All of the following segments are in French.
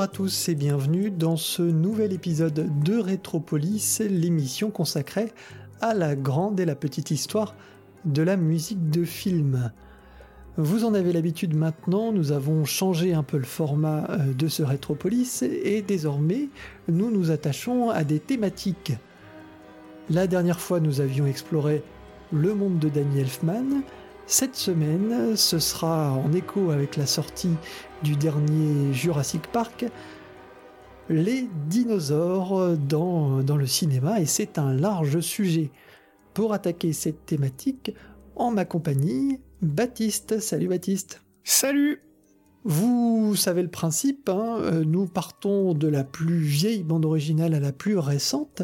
Bonjour à tous et bienvenue dans ce nouvel épisode de Rétropolis, l'émission consacrée à la grande et la petite histoire de la musique de film. Vous en avez l'habitude maintenant, nous avons changé un peu le format euh, de ce Rétropolis et désormais nous nous attachons à des thématiques. La dernière fois nous avions exploré le monde de Danny Elfman, cette semaine, ce sera en écho avec la sortie du dernier Jurassic Park, les dinosaures dans, dans le cinéma, et c'est un large sujet. Pour attaquer cette thématique, en ma compagnie, Baptiste. Salut Baptiste. Salut vous savez le principe, hein, euh, nous partons de la plus vieille bande originale à la plus récente,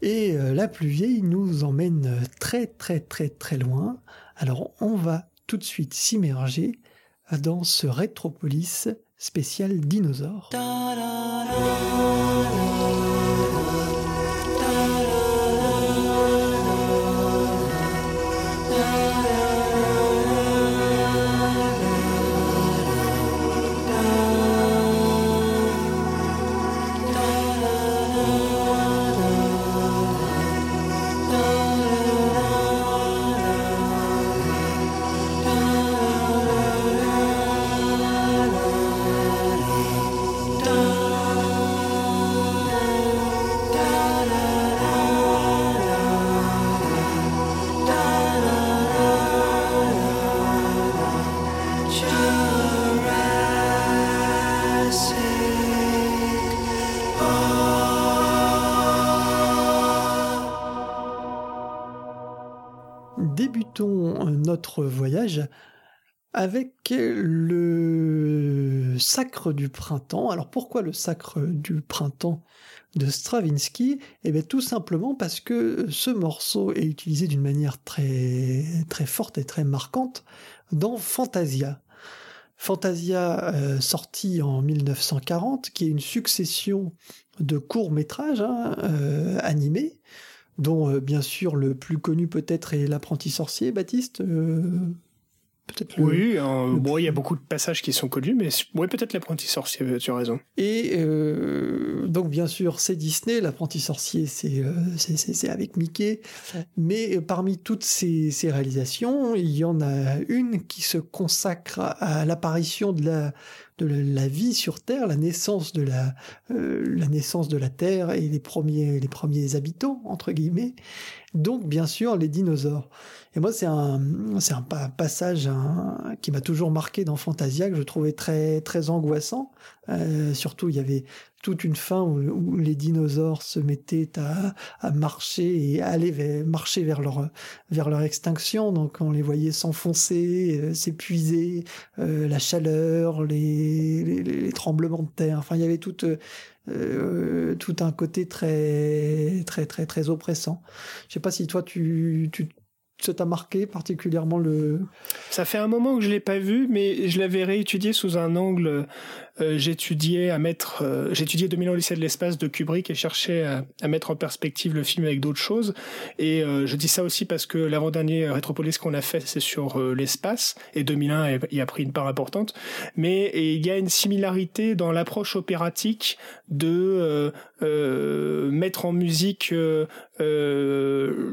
et euh, la plus vieille nous emmène très très très très loin, alors on va tout de suite s'immerger dans ce Rétropolis spécial dinosaure. Notre voyage avec le sacre du printemps. Alors pourquoi le sacre du printemps de Stravinsky? Eh bien tout simplement parce que ce morceau est utilisé d'une manière très très forte et très marquante dans Fantasia. Fantasia euh, sorti en 1940, qui est une succession de courts métrages hein, euh, animés dont euh, bien sûr le plus connu peut-être est l'apprenti sorcier, Baptiste. Euh, oui, bon, il y a beaucoup de passages qui sont connus, mais oui, peut-être l'apprenti sorcier, tu as raison. Et euh, donc, bien sûr, c'est Disney, l'apprenti sorcier, c'est c'est avec Mickey. Mais parmi toutes ces, ces, réalisations, il y en a une qui se consacre à l'apparition de la, de la vie sur Terre, la naissance de la, euh, la naissance de la Terre et les premiers, les premiers habitants, entre guillemets. Donc, bien sûr, les dinosaures. Et moi, c'est un, c'est un passage qui m'a toujours marqué dans Fantasia, que je trouvais très, très angoissant. Euh, surtout, il y avait toute une fin où, les dinosaures se mettaient à, à marcher et à aller marcher vers leur, vers leur extinction. Donc, on les voyait s'enfoncer, euh, s'épuiser, euh, la chaleur, les, les, les, tremblements de terre. Enfin, il y avait toute euh, tout un côté très très très très oppressant. Je sais pas si toi tu, tu ça t'a marqué particulièrement le Ça fait un moment que je l'ai pas vu, mais je l'avais réétudié sous un angle euh, j'étudiais à mettre, euh, j'étudiais 2000 ans lycée de l'espace de Kubrick et cherchais à, mettre en perspective le film avec d'autres choses. Et euh, je dis ça aussi parce que l'avant-dernier Rétropolis qu'on a fait, c'est sur l'espace et 2001 y a pris une part importante. Mais il y a une similarité dans l'approche opératique de mettre en musique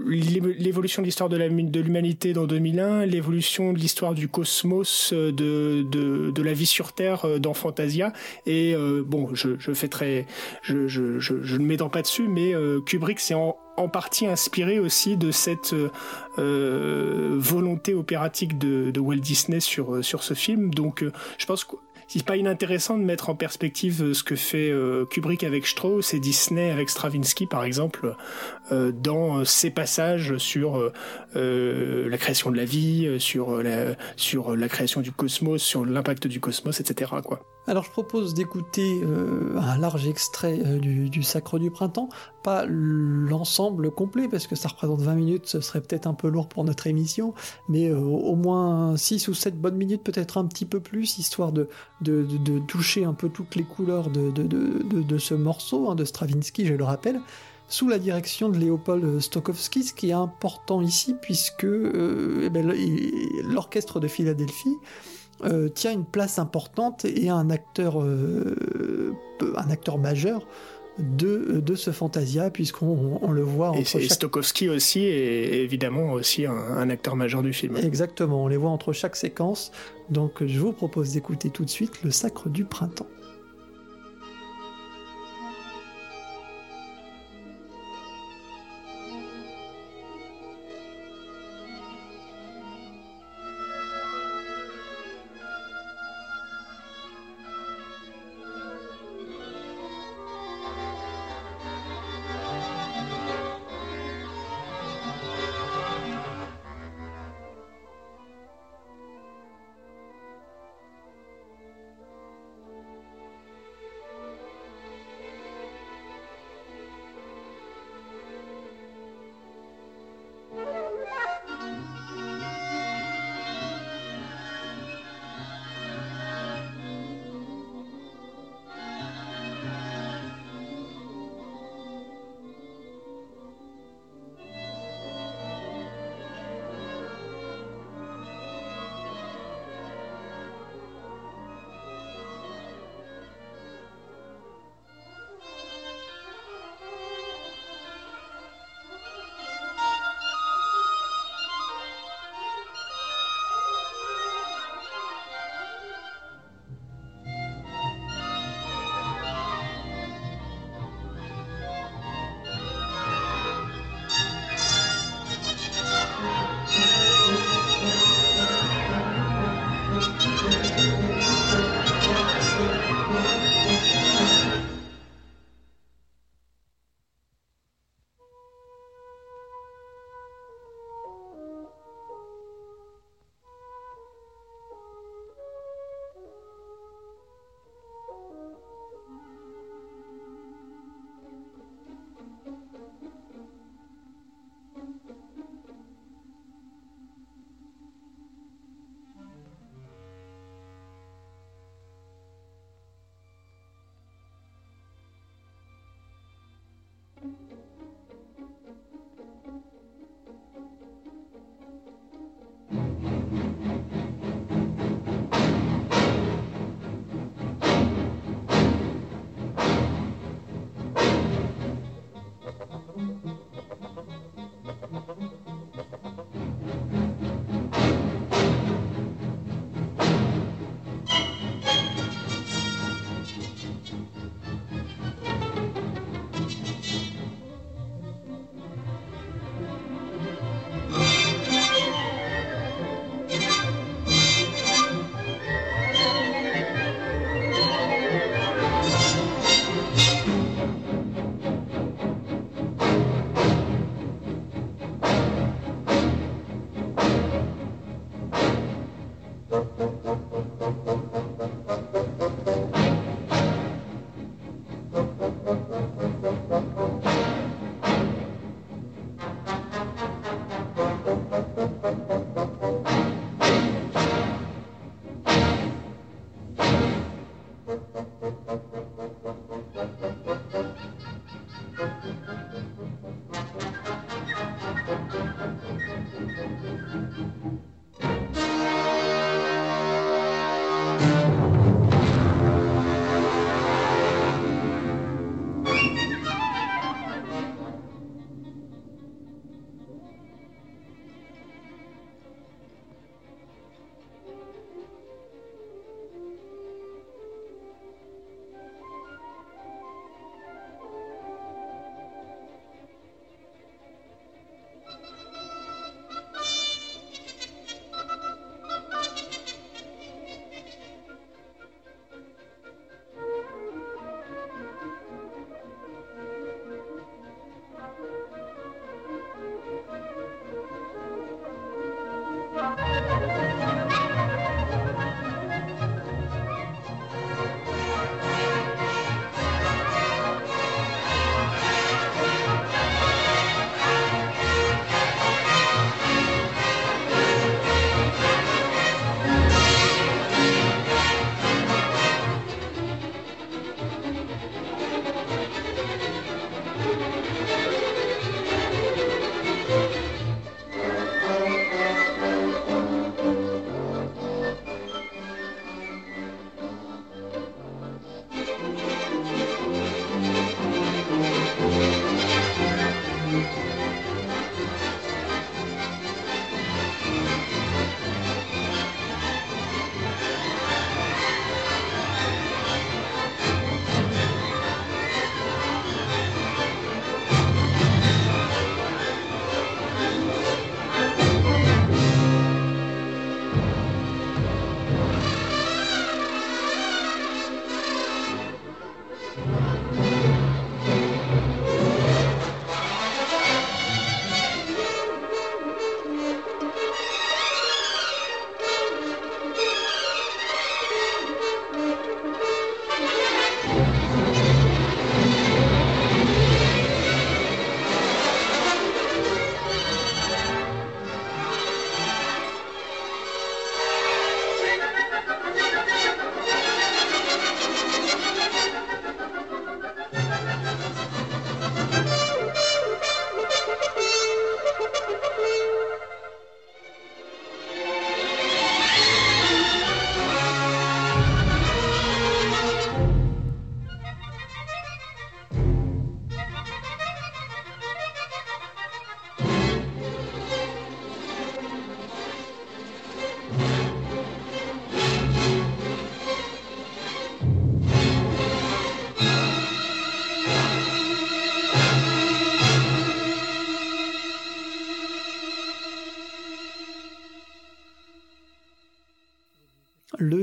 l'évolution de l'histoire de l'humanité dans 2001, l'évolution de l'histoire du cosmos, de, de, de la vie sur Terre dans Et euh, bon, je, fais très, je, ne m'étends pas dessus, mais euh, Kubrick s'est en, partie inspiré aussi de cette euh, volonté opératique de, Walt Disney sur sur ce film. Donc, je pense c'est pas inintéressant de mettre en perspective euh, ce que fait euh, Kubrick avec Strauss et Disney avec Stravinsky par exemple euh, dans ces passages sur la création de la vie, sur la, sur la création du cosmos, sur l'impact du cosmos, etc. Quoi. Alors je propose d'écouter un large extrait du, Sacre du Printemps, l'ensemble complet parce que ça représente 20 minutes, ce serait peut-être un peu lourd pour notre émission, mais au moins 6 ou 7 bonnes minutes, peut-être un petit peu plus, histoire de, de, toucher un peu toutes les couleurs de, de ce morceau hein, de Stravinsky, je le rappelle, sous la direction de Léopold Stokowski, ce qui est important ici puisque euh, eh ben, l'orchestre de Philadelphie euh, tient une place importante et un acteur, euh, un acteur majeur de, de ce Fantasia, puisqu'on on le voit entre. Et chaque... Stokowski aussi est évidemment aussi un, un, acteur majeur du film. Exactement, on les voit entre chaque séquence. Donc je vous propose d'écouter tout de suite Le Sacre du Printemps.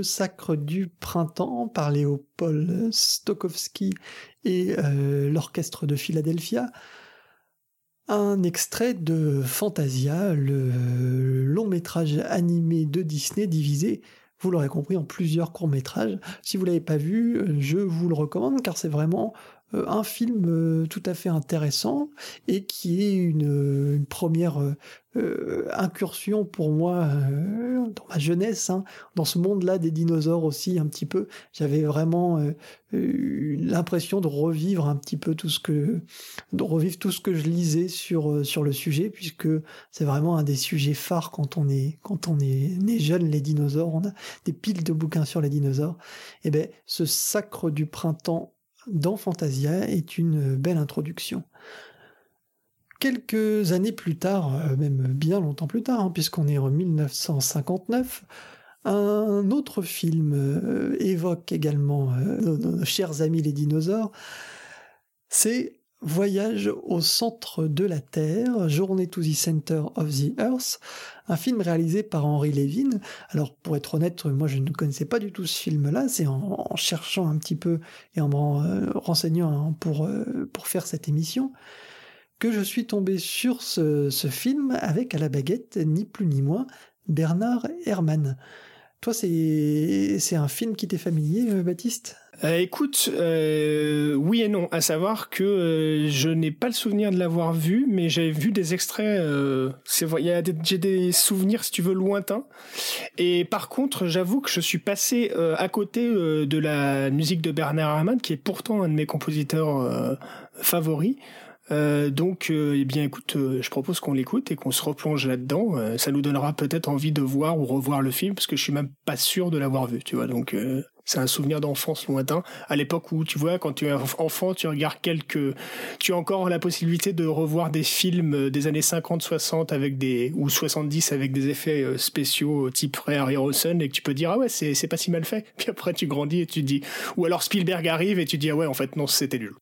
Sacre du Printemps par Léopold Stokowski et euh, l'Orchestre de Philadelphia. Un extrait de Fantasia, le long métrage animé de Disney divisé vous l'aurez compris, en plusieurs courts-métrages. Si vous l'avez pas vu, je vous le recommande car c'est vraiment euh, un film euh, tout à fait intéressant et qui est une, première euh, incursion pour moi dans ma jeunesse, hein, dans ce monde-là des dinosaures aussi un petit peu. J'avais vraiment l'impression de revivre un petit peu tout ce que de revivre tout ce que je lisais sur sur le sujet puisque c'est vraiment un des sujets phares quand on est quand on est né jeune les dinosaures. On a des piles de bouquins sur les dinosaures. Et eh ben ce sacre du printemps dans Fantasia est une belle introduction. Quelques années plus tard, euh, même bien longtemps plus tard, hein, puisqu'on est en 1959, un autre film euh, évoque également euh, nos, chers amis les dinosaures. C'est Voyage au centre de la Terre, Journée to the Center of the Earth, un film réalisé par Henry Levin. Alors pour être honnête, moi je ne connaissais pas du tout ce film-là, c'est en, cherchant un petit peu et en me euh, renseignant hein, pour, euh, pour faire cette émission que je suis tombé sur ce, ce film avec à la baguette ni plus ni moins Bernard Herrmann. Toi, c'est un film qui t'est familier, euh, Baptiste? Euh, écoute, euh, oui et non, à savoir que je n'ai pas le souvenir de l'avoir vu, mais j'ai vu des extraits. j'ai des souvenirs, si tu veux, lointains. Et par contre, j'avoue que je suis passé à côté de la musique de Bernard Herrmann, qui est pourtant un de mes compositeurs favoris. Euh, donc, euh, eh bien, écoute, euh, je propose qu'on l'écoute et qu'on se replonge là-dedans. ça nous donnera peut-être envie de voir ou revoir le film, parce que je suis même pas sûr de l'avoir vu, tu vois. Donc, c'est un souvenir d'enfance lointain. À l'époque où, tu vois, quand tu es enfant, tu regardes quelques, tu as encore la possibilité de revoir des films des années 50, 60 avec des, ou 70 avec des effets spéciaux type Frère Harrison et que tu peux dire, ah ouais, c'est pas si mal fait. Puis après, tu grandis et tu dis, ou alors Spielberg arrive et tu dis, ah ouais, en fait, non, c'était nul.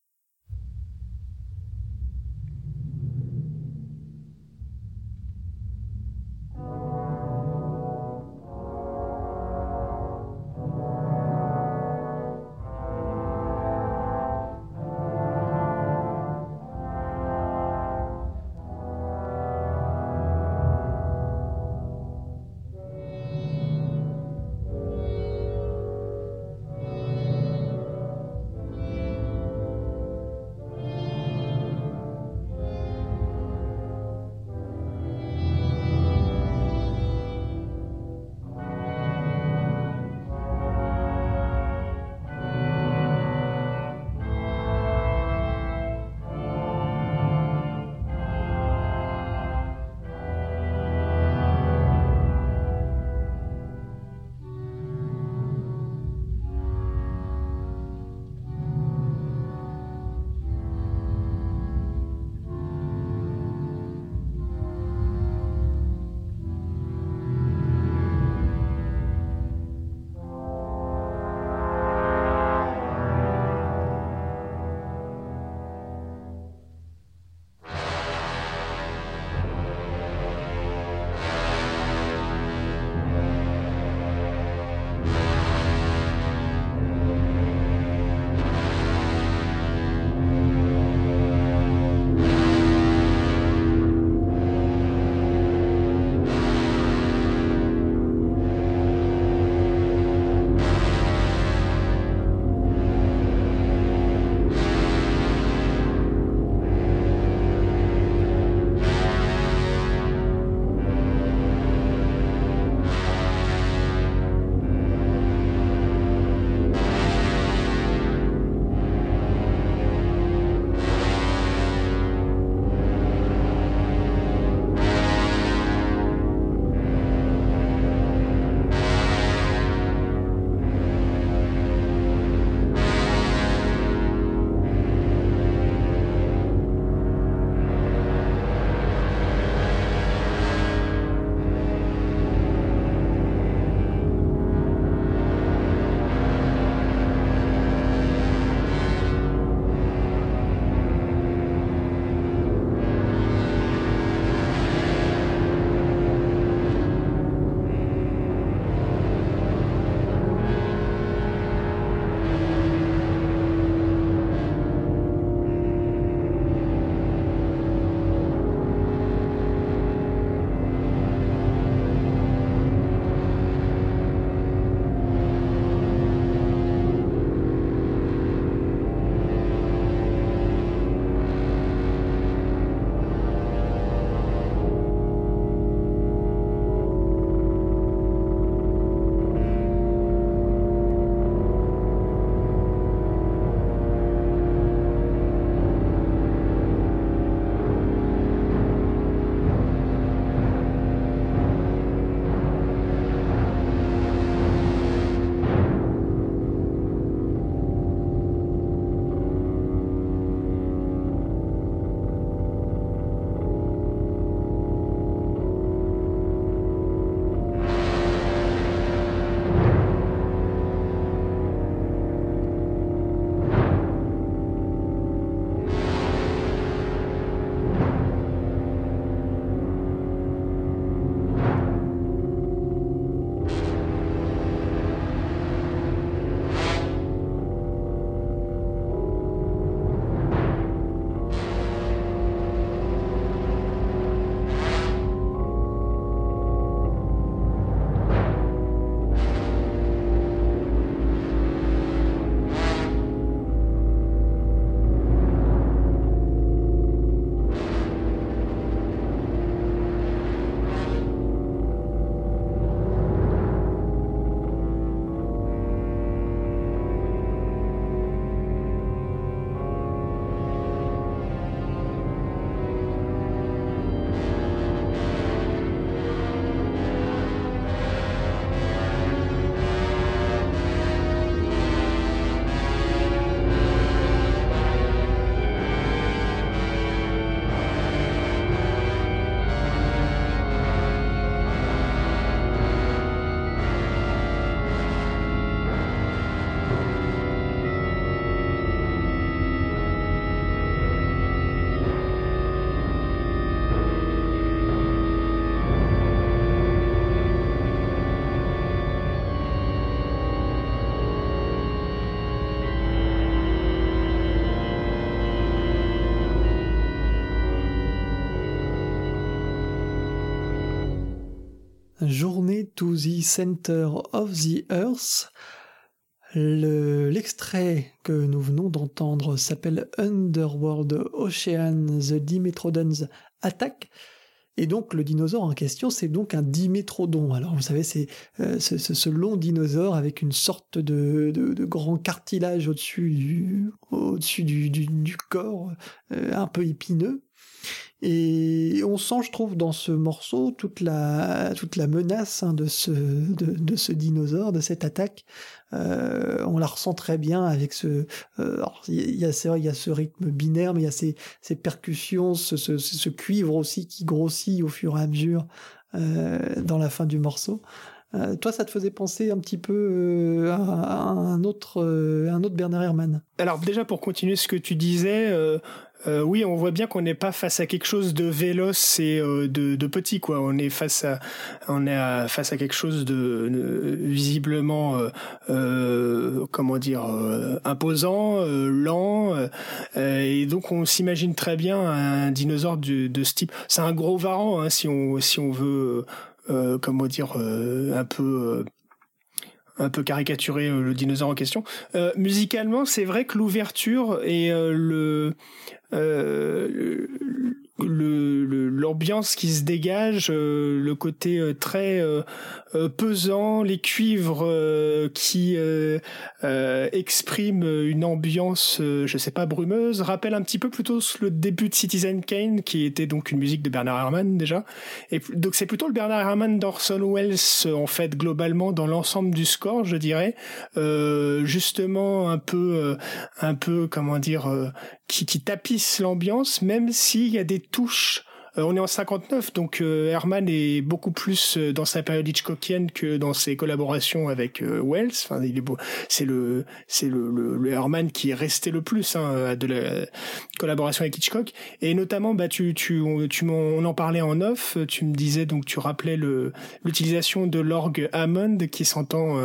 To the Center of the Earth. L'extrait que nous venons d'entendre s'appelle Underworld Ocean The Dimetrodons Attack. Et donc le dinosaure en question, c'est donc un dimétrodon. Alors vous savez, c'est euh, ce, long dinosaure avec une sorte de, grand cartilage au-dessus du, au -dessus du, corps, euh, un peu épineux. Et on sent, je trouve, dans ce morceau toute la, toute la menace hein, de, ce, de, ce dinosaure, de cette attaque. Euh, on la ressent très bien avec ce. Euh, il y, a, ce rythme binaire, mais il y a ces, ces percussions, ce, ce, cuivre aussi qui grossit au fur et à mesure euh, dans la fin du morceau. toi, ça te faisait penser un petit peu à, un autre, un autre Bernard Herrmann. Alors déjà pour continuer ce que tu disais, euh, oui, on voit bien qu'on n'est pas face à quelque chose de véloce et euh, de, petit, quoi. On est face à, on est face à quelque chose de, visiblement, euh, comment dire, imposant, lent, et donc on s'imagine très bien un dinosaure de, de ce type. C'est un gros varan, hein, si on, si on veut, comment dire, un peu un peu caricaturer le dinosaure en question. musicalement, c'est vrai que l'ouverture et le euh, l'ambiance qui se dégage, euh, le côté euh, très pesant, les cuivres qui expriment une ambiance, je sais pas, brumeuse, rappelle un petit peu plutôt le début de Citizen Kane, qui était donc une musique de Bernard Herrmann déjà. Et donc c'est plutôt le Bernard Herrmann d'Orson Welles en fait globalement dans l'ensemble du score, je dirais, justement un peu, un peu comment dire, qui, qui tapisse l'ambiance, même s'il y a des touches on est en 59, donc euh, Herman est beaucoup plus euh, dans sa période Hitchcockienne que dans ses collaborations avec Wells. Enfin, il est beau. C'est le, c'est le, le, Herman qui est resté le plus hein, de la collaboration avec Hitchcock. Et notamment, bah, tu, tu, tu on en parlait en off. Tu me disais donc, tu rappelais le l'utilisation de l'orgue Hammond qui s'entend,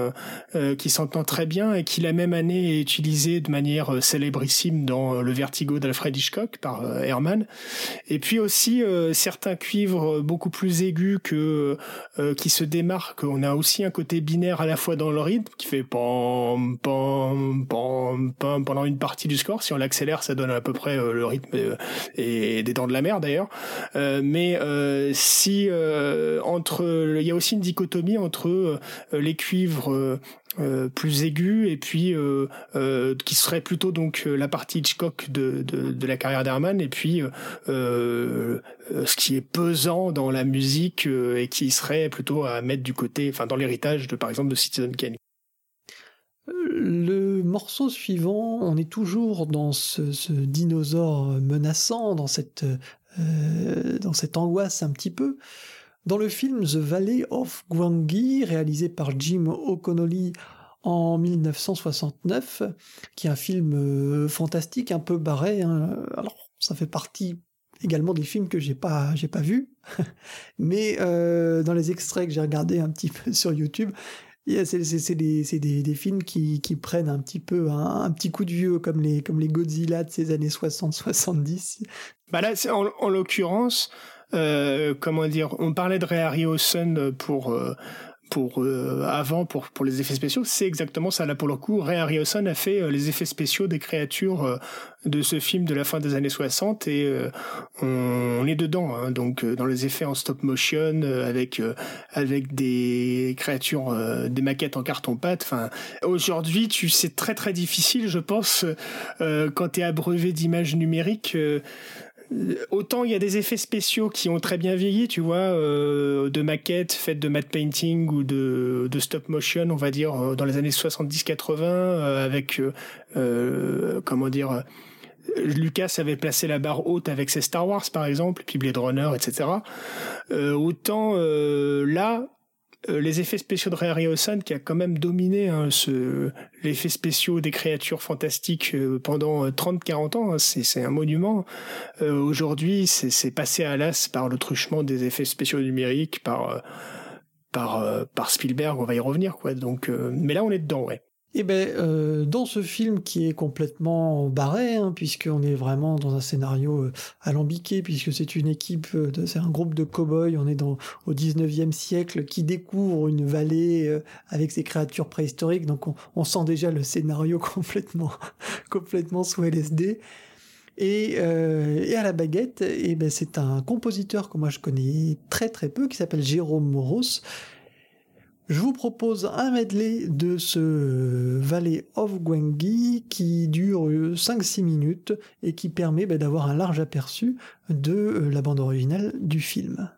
euh, qui s'entend très bien et qui la même année est utilisé de manière célébrissime dans Le Vertigo d'Alfred Hitchcock par Herman. Et puis aussi euh, certains cuivres beaucoup plus aigus que euh, qui se démarquent. On a aussi un côté binaire à la fois dans le rythme qui fait pam pam pam pam pendant une partie du score. Si on l'accélère, ça donne à peu près euh, le rythme et des dents de la mer d'ailleurs. mais si entre, il y a aussi une dichotomie entre les cuivres euh, plus aigu et puis euh, euh, qui serait plutôt donc la partie Hitchcock de, de, la carrière d'Herman et puis ce qui est pesant dans la musique et qui serait plutôt à mettre du côté, enfin dans l'héritage de par exemple de Citizen Kane. Le morceau suivant, on est toujours dans ce, ce dinosaure menaçant, dans cette, dans cette angoisse un petit peu. Dans le film The Valley of Gwangi, réalisé par Jim O'Connolly en 1969, qui est un film euh, fantastique, un peu barré. Hein. Alors, ça fait partie également des films que j'ai pas pas vus, mais euh, dans les extraits que j'ai regardés un petit peu sur YouTube, c'est des, des, des, films qui, qui, prennent un petit peu un, petit coup de vieux comme les, comme les Godzilla de ces années 60-70. Bah là, en, en l'occurrence, euh, comment dire, on parlait de Ray Harryhausen pour euh, pour euh, avant pour pour les effets spéciaux, c'est exactement ça là pour le coup. Ray Harryhausen a fait euh, les effets spéciaux des créatures de ce film de la fin des années 60 et on, est dedans hein, donc dans les effets en stop motion avec avec des créatures des maquettes en carton pâte. Enfin aujourd'hui, tu c'est très très difficile je pense quand tu es abreuvé d'images numériques autant il y a des effets spéciaux qui ont très bien vieilli, tu vois, euh, de maquettes faites de matte painting ou de, stop motion, on va dire, euh, dans les années 70-80, euh, avec, comment dire, Lucas avait placé la barre haute avec ses Star Wars, par exemple, puis Blade Runner, etc. autant là, euh, les effets spéciaux de Ray Harryhausen qui a quand même dominé hein, ce l'effet spéciaux des créatures fantastiques euh, pendant 30-40 euh, ans, hein, c'est un monument. Aujourd'hui, c'est passé à l'as par le truchement des effets spéciaux numériques, par par par Spielberg, on va y revenir quoi. Donc mais là on est dedans ouais. Et ben, euh, dans ce film qui est complètement barré, hein, puisqu'on est vraiment dans un scénario euh, alambiqué, puisque c'est une équipe, euh, c'est un groupe de cow-boys, on est dans, au 19e siècle, qui découvre une vallée avec ses créatures préhistoriques, donc on, sent déjà le scénario complètement, complètement sous LSD. Et, et, à la baguette, et ben c'est un compositeur que moi je connais très très peu, qui s'appelle Jérôme Moros, je vous propose un medley de ce Valley of Gwengi qui dure 5-6 minutes et qui permet bah, d'avoir un large aperçu de euh, la bande originale du film.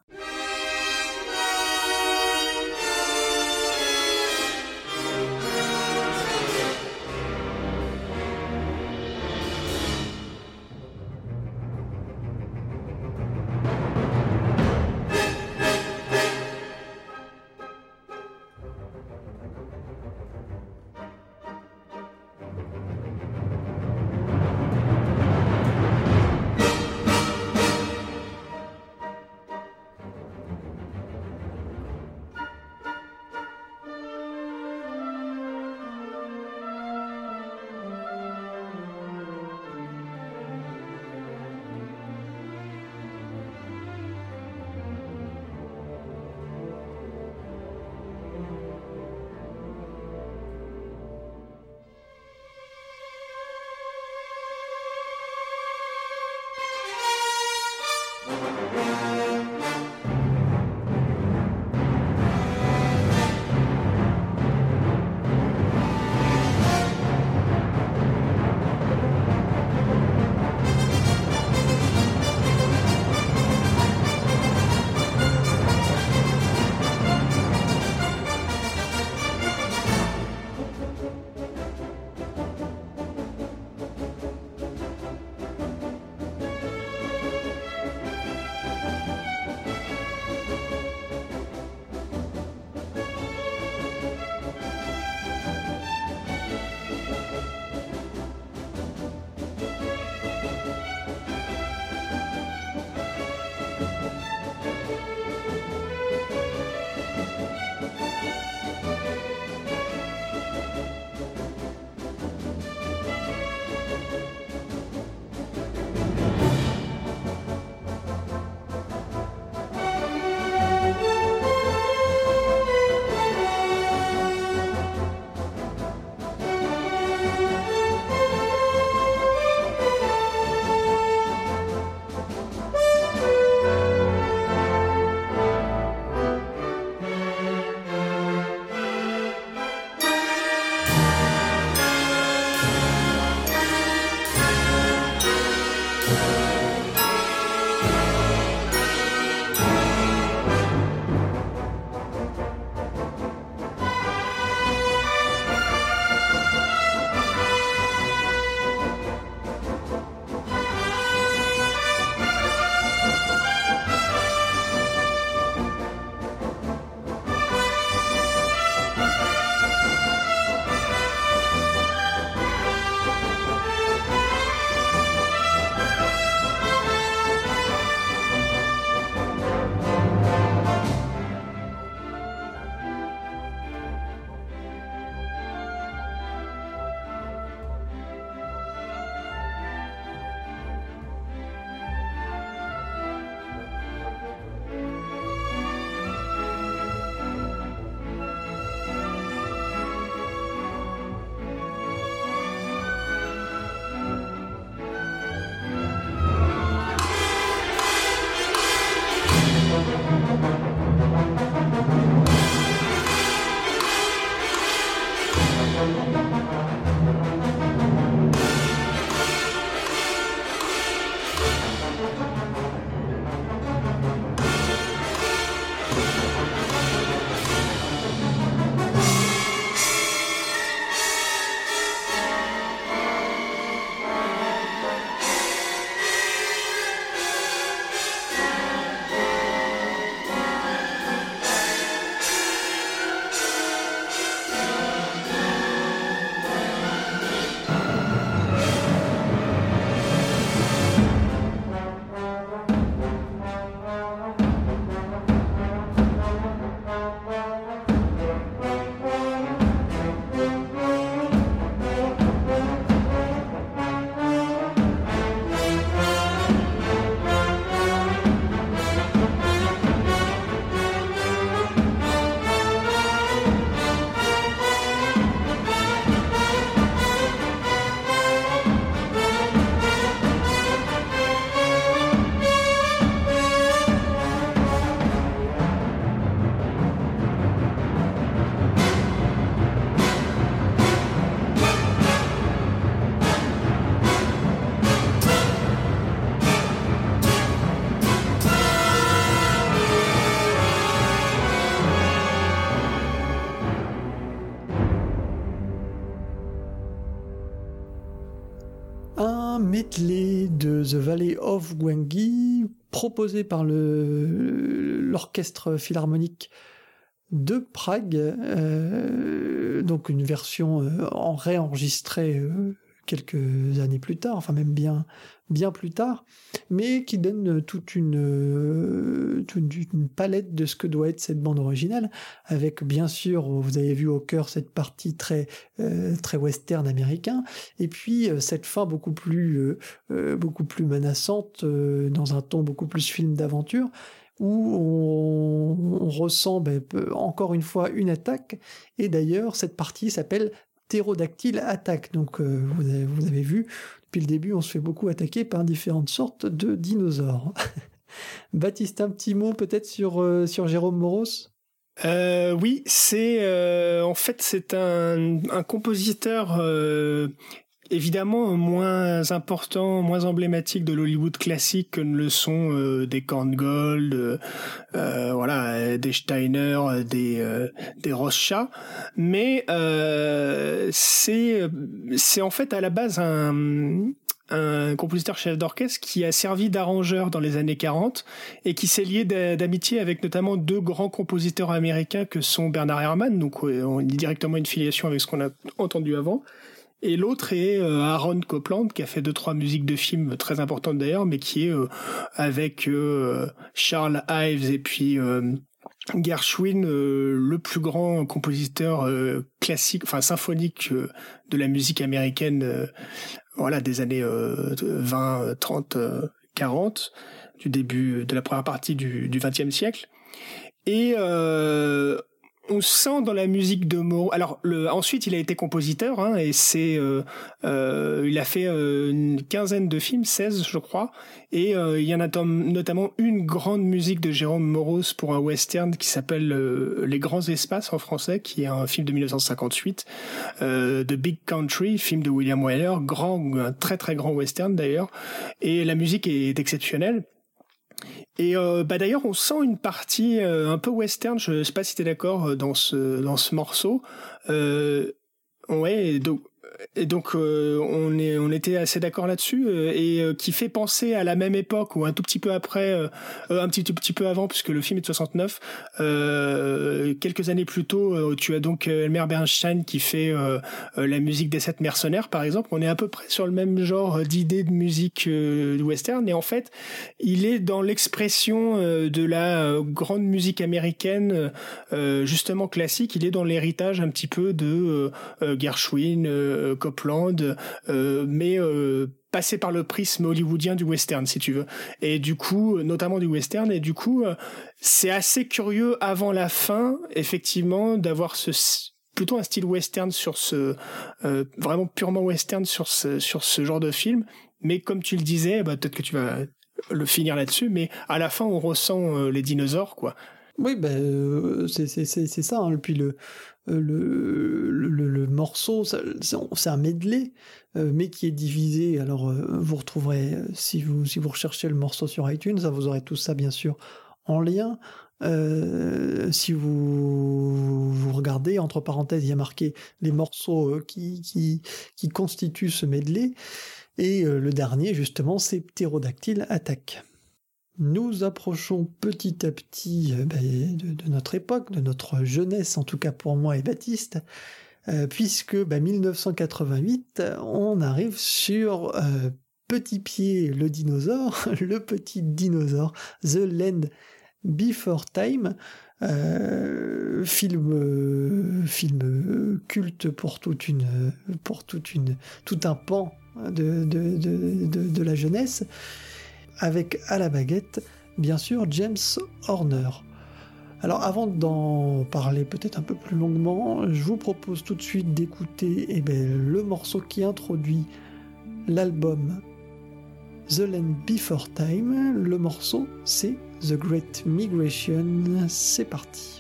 Valley of Gwengi, proposé par l'orchestre philharmonique de Prague, euh, donc une version euh, en réenregistrée euh, quelques années plus tard, enfin même bien, plus tard, mais qui donne toute une, une, palette de ce que doit être cette bande originale, avec bien sûr, vous avez vu au cœur cette partie très, très western américain, et puis cette fin beaucoup plus, beaucoup plus menaçante, dans un ton beaucoup plus film d'aventure, où on, ressent ben, encore une fois une attaque. Et d'ailleurs, cette partie s'appelle Ptérodactyle attaque. Donc euh, vous, avez, vu, depuis le début, on se fait beaucoup attaquer par différentes sortes de dinosaures. Baptiste, un petit mot peut-être sur, euh, sur Jérôme Moros euh, oui, c'est en fait c'est un, un compositeur évidemment moins important, moins emblématique de l'Hollywood classique que ne le sont euh, des Korngold, euh, euh, voilà, des Steiner, des des Rothschild, mais c'est c'est en fait à la base un un compositeur chef d'orchestre qui a servi d'arrangeur dans les années 40 et qui s'est lié d'amitié avec notamment deux grands compositeurs américains que sont Bernard Herrmann, donc on dit directement une filiation avec ce qu'on a entendu avant, et l'autre est euh, Aaron Copland, qui a fait deux trois musiques de films très importantes d'ailleurs, mais qui est euh, avec euh, Charles Ives et puis Gershwin, le plus grand compositeur classique, enfin symphonique de la musique américaine, voilà, des années 20, 30, 40, du début de la première partie du, 20e siècle. Et on sent dans la musique de Moreau. Alors le, ensuite, il a été compositeur hein, et c'est, euh, euh, il a fait euh, une quinzaine de films, 16 je crois, et il y en a notamment une grande musique de Jérôme Moros pour un western qui s'appelle Les Grands Espaces en français, qui est un film de 1958, The Big Country, film de William Wyler, grand, un très très grand western d'ailleurs, et la musique est exceptionnelle. Et euh, bah d'ailleurs, on sent une partie euh, un peu western. Je sais pas si tu es d'accord euh, dans ce dans ce morceau. ouais, donc et donc euh, on est on était assez d'accord là-dessus euh, et euh, qui fait penser à la même époque ou un tout petit peu après un petit tout petit peu avant puisque le film est de 69 quelques années plus tôt tu as donc Elmer Bernstein qui fait la musique des sept mercenaires par exemple. On est à peu près sur le même genre d'idée de musique western et en fait il est dans l'expression de la grande musique américaine justement classique. Il est dans l'héritage un petit peu de Gershwin euh, Copland, euh, mais euh, passer par le prisme hollywoodien du western, si tu veux. Et du coup, notamment du western. Et du coup, c'est assez curieux avant la fin, effectivement, d'avoir ce plutôt un style western sur ce vraiment purement western sur ce sur ce genre de film. Mais comme tu le disais, bah, peut-être que tu vas le finir là-dessus. Mais à la fin, on ressent les dinosaures, quoi. Oui, ben c'est ça. Hein. Puis le le, le, morceau, c'est un medley, euh, mais qui est divisé. Alors, euh, vous retrouverez, euh, si vous, recherchez le morceau sur iTunes, vous aurez tout ça, bien sûr, en lien. si vous, vous regardez, entre parenthèses, il y a marqué les morceaux qui constituent ce medley. Et le dernier, justement, c'est Ptérodactyle Attaque nous approchons petit à petit euh, ben, de, notre époque, de notre jeunesse, en tout cas pour moi et Baptiste, euh, puisque 1988, ben, on arrive sur euh, Petit Pied le dinosaure, le petit dinosaure, The Land Before Time, film, culte pour toute une, pour toute tout un pan de la jeunesse avec à la baguette, bien sûr, James Horner. Alors avant d'en parler peut-être un peu plus longuement, je vous propose tout de suite d'écouter eh ben, le morceau qui introduit l'album The Land Before Time. Le morceau c'est The Great Migration. C'est parti.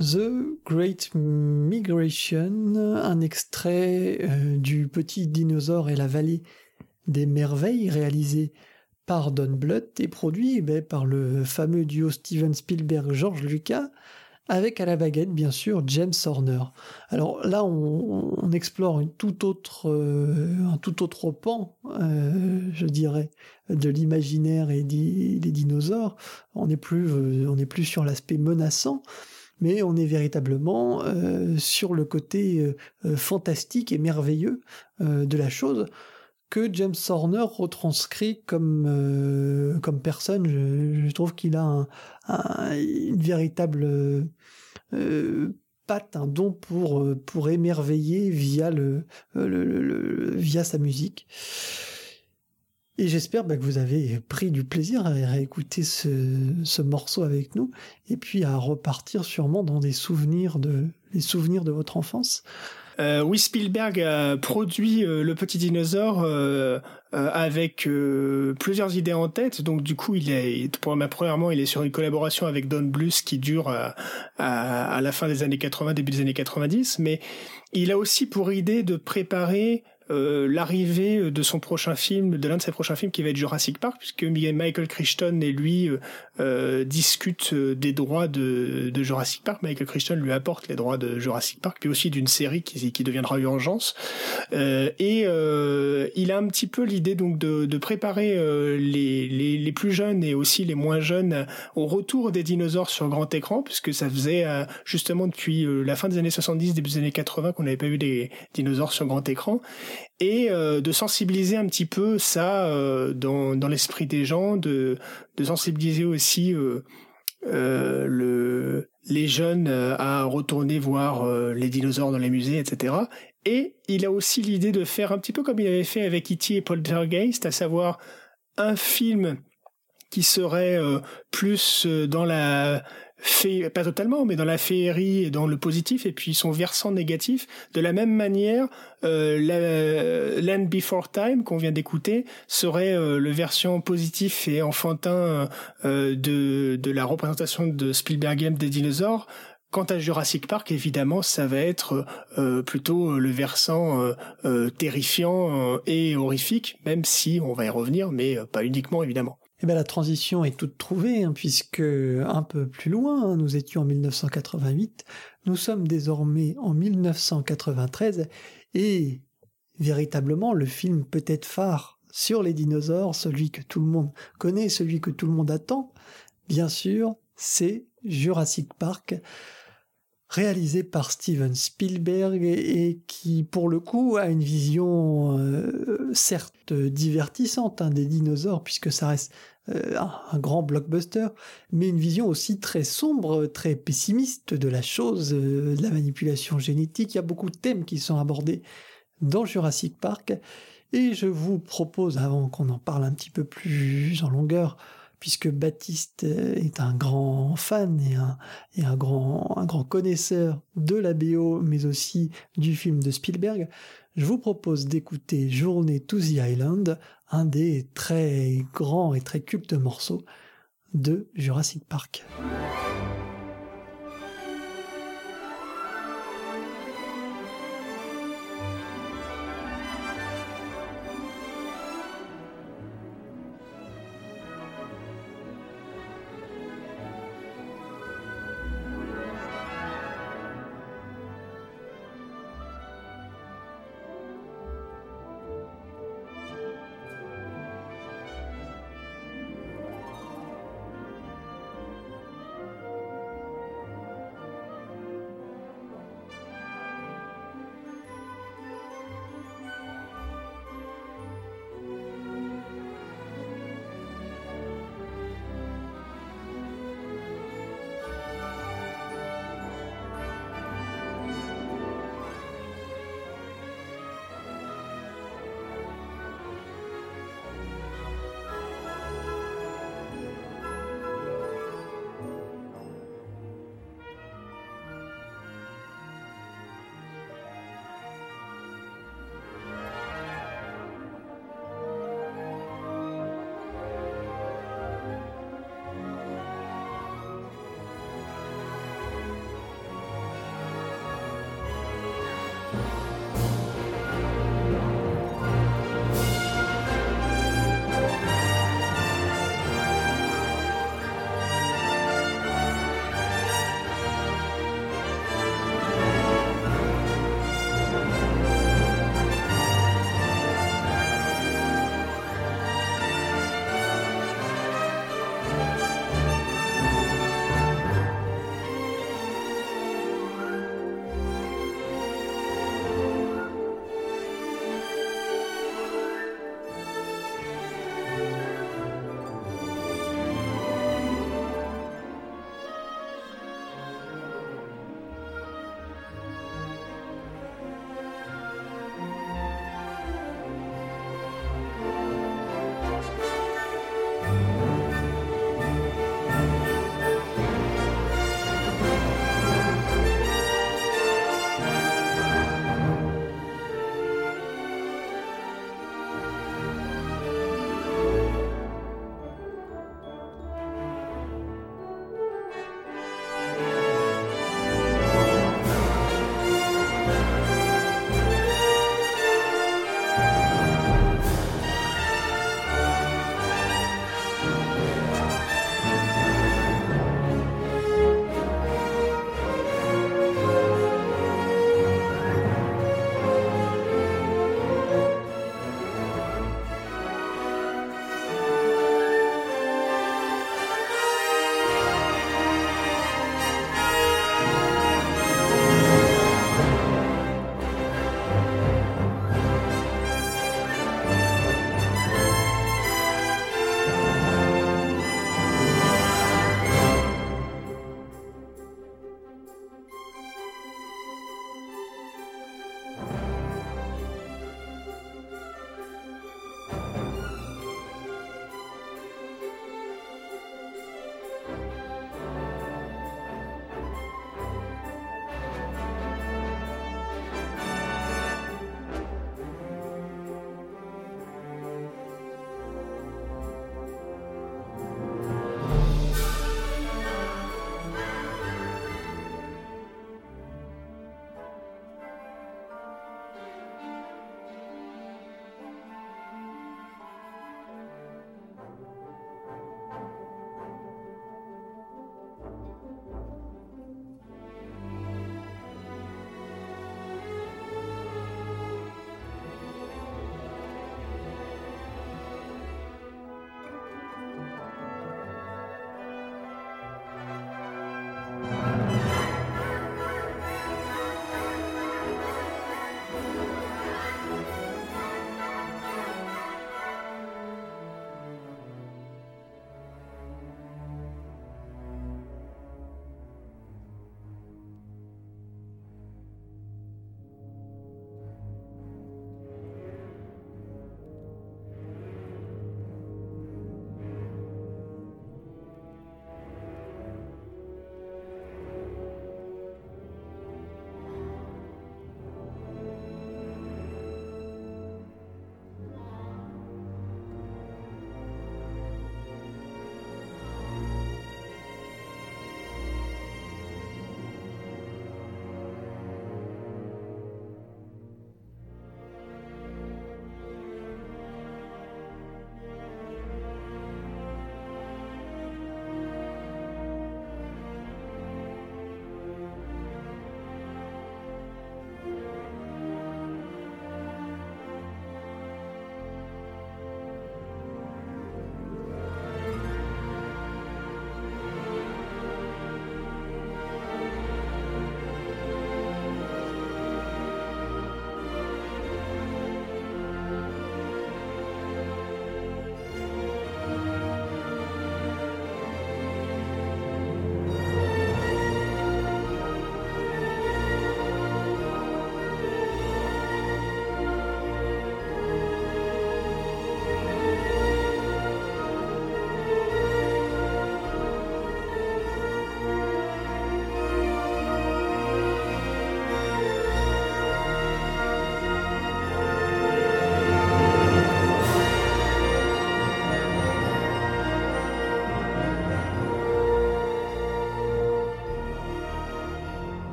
The Great Migration, un extrait euh, du Petit dinosaure et la vallée des merveilles réalisé par Don Bluth et produit eh ben, par le fameux duo Steven Spielberg-George Lucas avec à la baguette bien sûr James Horner. Alors là on, explore autre, euh, un tout autre pan, euh, je dirais, de l'imaginaire et des, dinosaures. On n'est plus, on n'est plus sur l'aspect menaçant, mais on est véritablement euh, sur le côté euh, euh, fantastique et merveilleux de la chose que James Horner retranscrit comme, comme personne. Je, trouve qu'il a une véritable patte, un don pour, pour émerveiller via, le, via sa musique. Et j'espère bah, que vous avez pris du plaisir à réécouter ce, morceau avec nous et puis à repartir sûrement dans des souvenirs de, les souvenirs de votre enfance. Euh, oui, Spielberg a produit euh, Le Petit Dinosaure euh, avec plusieurs idées en tête. Donc du coup, premièrement, il est sur une collaboration avec Don Bluth qui dure à, la fin des années 80, début des années 90. Mais il a aussi pour idée de préparer euh, l'arrivée de son prochain film, de l'un de ses prochains films qui va être Jurassic Park, puisque Michael Crichton et lui euh, euh discutent euh, des droits de, de, Jurassic Park. Michael Crichton lui apporte les droits de Jurassic Park, puis aussi d'une série qui, qui deviendra Urgence. Euh, et il a un petit peu l'idée donc de, de préparer les, les, les, plus jeunes et aussi les moins jeunes au retour des dinosaures sur grand écran, puisque ça faisait justement depuis la fin des années 70, début des années 80 qu'on n'avait pas eu des dinosaures sur grand écran et euh, de sensibiliser un petit peu ça euh, dans, dans l'esprit des gens, de, de sensibiliser aussi euh, le, les jeunes à retourner voir les dinosaures dans les musées, etc. Et il a aussi l'idée de faire un petit peu comme il avait fait avec E.T. et Poltergeist, à savoir un film qui serait plus dans la pas totalement, mais dans la féerie et dans le positif, et puis son versant négatif. De la même manière, euh, Land Before Time qu'on vient d'écouter serait euh, le version positif et enfantin euh, de de la représentation de Spielbergienne des dinosaures. Quant à Jurassic Park, évidemment, ça va être euh, plutôt le versant euh, terrifiant et horrifique, même si on va y revenir, mais pas uniquement, évidemment. Eh bien, la transition est toute trouvée, hein, puisque un peu plus loin, hein, nous étions en 1988, nous sommes désormais en 1993, et véritablement le film peut-être phare sur les dinosaures, celui que tout le monde connaît, celui que tout le monde attend, bien sûr, c'est Jurassic Park, réalisé par Steven Spielberg et, qui, pour le coup, a une vision euh, certes divertissante hein, des dinosaures, puisque ça reste euh, un grand blockbuster, mais une vision aussi très sombre, très pessimiste de la chose, euh, de la manipulation génétique. Il y a beaucoup de thèmes qui sont abordés dans Jurassic Park. Et je vous propose, avant qu'on en parle un petit peu plus en longueur, puisque Baptiste est un grand fan et un grand connaisseur de la BO, mais aussi du film de Spielberg, je vous propose d'écouter Journée to the Island, un des très grands et très cultes morceaux de Jurassic Park.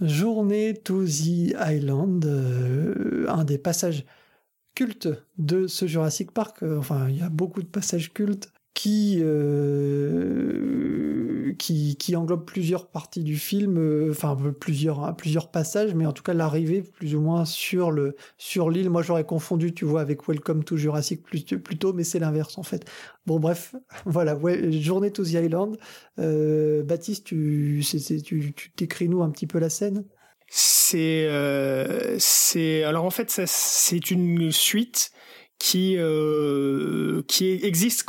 Journée to the Island, euh, un des passages cultes de ce Jurassic Park. Euh, enfin, il y a beaucoup de passages cultes qui, euh, qui, englobe plusieurs parties du film, euh, enfin plusieurs, plusieurs passages, mais en tout cas l'arrivée plus ou moins sur le sur l'île. Moi j'aurais confondu, tu vois, avec Welcome to Jurassic plus, tôt, mais c'est l'inverse en fait. Bon bref, voilà, Journée to the Island. Euh, Baptiste, tu, tu, décris nous un petit peu la scène? C'est euh, c'est alors en fait c'est une suite qui euh, qui existe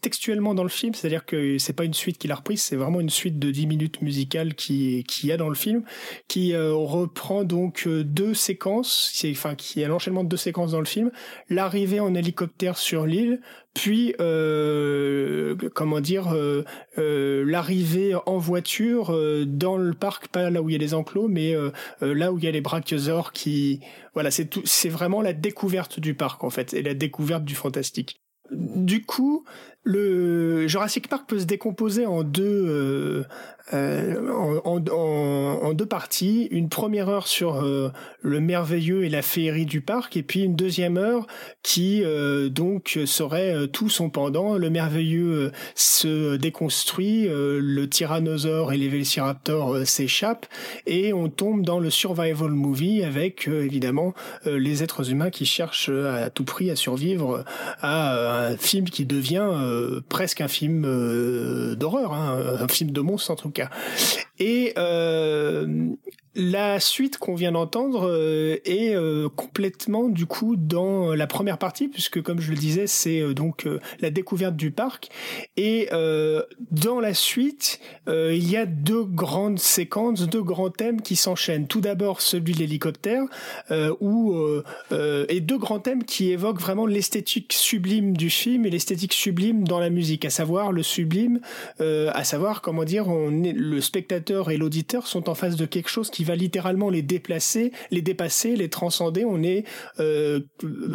textuellement dans le film, c'est-à-dire que c'est pas une suite qu'il a reprise, c'est vraiment une suite de 10 minutes musicales qui qui y a dans le film, qui euh, reprend donc euh, deux séquences, enfin qui est l'enchaînement de deux séquences dans le film, l'arrivée en hélicoptère sur l'île, puis euh, comment dire euh, euh, l'arrivée en voiture dans le parc pas là où il y a les enclos mais là où il y a les brachiosaures qui voilà c'est tout c'est vraiment la découverte du parc en fait et la découverte du fantastique. Du coup le Jurassic Park peut se décomposer en deux euh, en, en, en, deux parties. Une première heure sur euh, le merveilleux et la féerie du parc, et puis une deuxième heure qui euh, donc serait tout son pendant. Le merveilleux se déconstruit, le tyrannosaure et les vélociraptors s'échappent, et on tombe dans le survival movie avec évidemment les êtres humains qui cherchent à tout prix à survivre à un film qui devient presque un film d'horreur, hein, un film de monstre en tout cas. Et euh, la suite qu'on vient d'entendre euh, est euh, complètement du coup dans la première partie puisque comme je le disais c'est euh, donc la découverte du parc. Et dans la suite il y a deux grandes séquences deux grands thèmes qui s'enchaînent. Tout d'abord celui de l'hélicoptère où et deux grands thèmes qui évoquent vraiment l'esthétique sublime du film et l'esthétique sublime dans la musique à savoir le sublime à savoir comment dire on est, le spectateur et l'auditeur sont en face de quelque chose qui qui va littéralement les déplacer, les dépasser, les transcender. On est euh,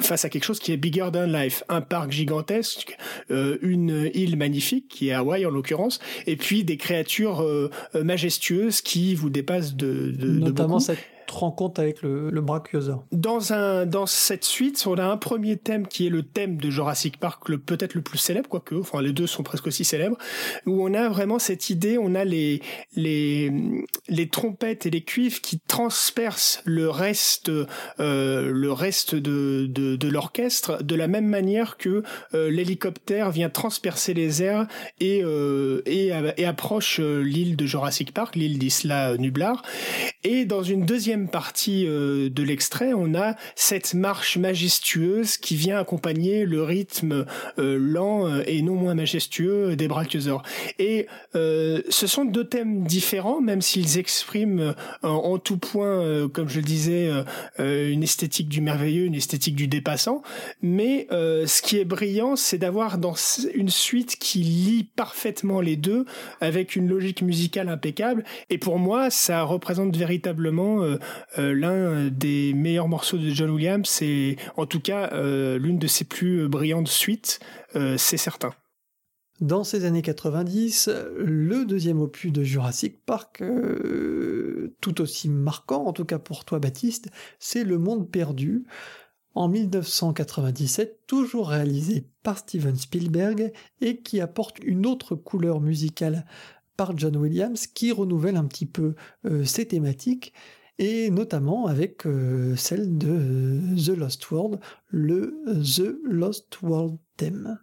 face à quelque chose qui est bigger than life, un parc gigantesque, euh, une île magnifique qui est Hawaï en l'occurrence, et puis des créatures euh, majestueuses qui vous dépassent de, de notamment cette rencontre avec le, le Dans dans cette suite, on a un premier thème qui est le thème de Jurassic Park, peut-être le plus célèbre, quoique, enfin les deux sont presque aussi célèbres, où on a vraiment cette idée, on a les les les trompettes et les cuivres qui transpercent le reste euh, le reste de de, l'orchestre de la même manière que euh, l'hélicoptère vient transpercer les airs et euh, et, approche l'île de Jurassic Park, l'île d'Isla Nublar. Et dans une deuxième partie euh, de l'extrait, on a cette marche majestueuse qui vient accompagner le rythme euh, lent euh, et non moins majestueux des brachiosaures. Et ce sont deux thèmes différents, même s'ils expriment en, tout point, comme je le disais, une esthétique du merveilleux, une esthétique du dépassant. Mais ce qui est brillant, c'est d'avoir dans une suite qui lie parfaitement les deux avec une logique musicale impeccable. Et pour moi, ça représente véritablement l'un des meilleurs morceaux de John Williams, c'est en tout cas euh, l'une de ses plus brillantes suites, euh, c'est certain. Dans ces années 90, le deuxième opus de Jurassic Park, tout aussi marquant, en tout cas pour toi Baptiste, c'est Le Monde Perdu, en 1997, toujours réalisé par Steven Spielberg et qui apporte une autre couleur musicale par John Williams qui renouvelle un petit peu ses thématiques et notamment avec euh, celle de euh, The Lost World, le The Lost World Theme.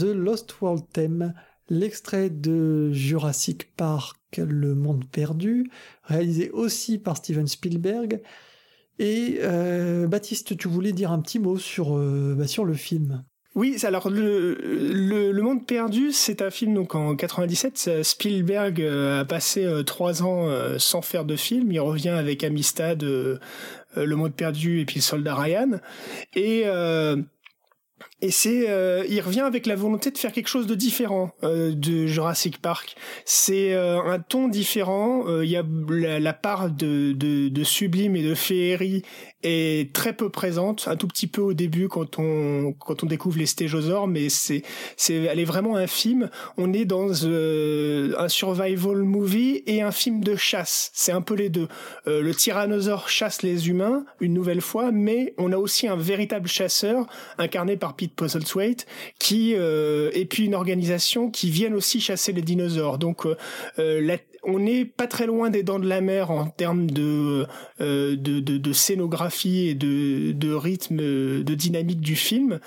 The Lost World Theme, l'extrait de Jurassic Park, Le Monde Perdu, réalisé aussi par Steven Spielberg. Et euh, Baptiste, tu voulais dire un petit mot sur, euh, bah, sur le film oui, alors le, le, Monde perdu, c'est un film donc en 97. Spielberg euh, a passé trois ans sans faire de film. Il revient avec Amistad, Le Monde perdu et puis Soldat Ryan. Et et c'est, euh, il revient avec la volonté de faire quelque chose de différent euh, de Jurassic Park. C'est euh, un ton différent. Il y a la, part de, de, de, sublime et de féerie est très peu présente, un tout petit peu au début quand on quand on découvre les stégosaures, mais c'est c'est elle est vraiment infime. On est dans un survival movie et un film de chasse. C'est un peu les deux. le tyrannosaure chasse les humains une nouvelle fois, mais on a aussi un véritable chasseur incarné par Pete Postlethwaite, qui euh, et puis une organisation qui viennent aussi chasser les dinosaures. Donc euh, euh, on n'est pas très loin des dents de la mer en termes de, de, de, scénographie et de, de rythme, de dynamique du film.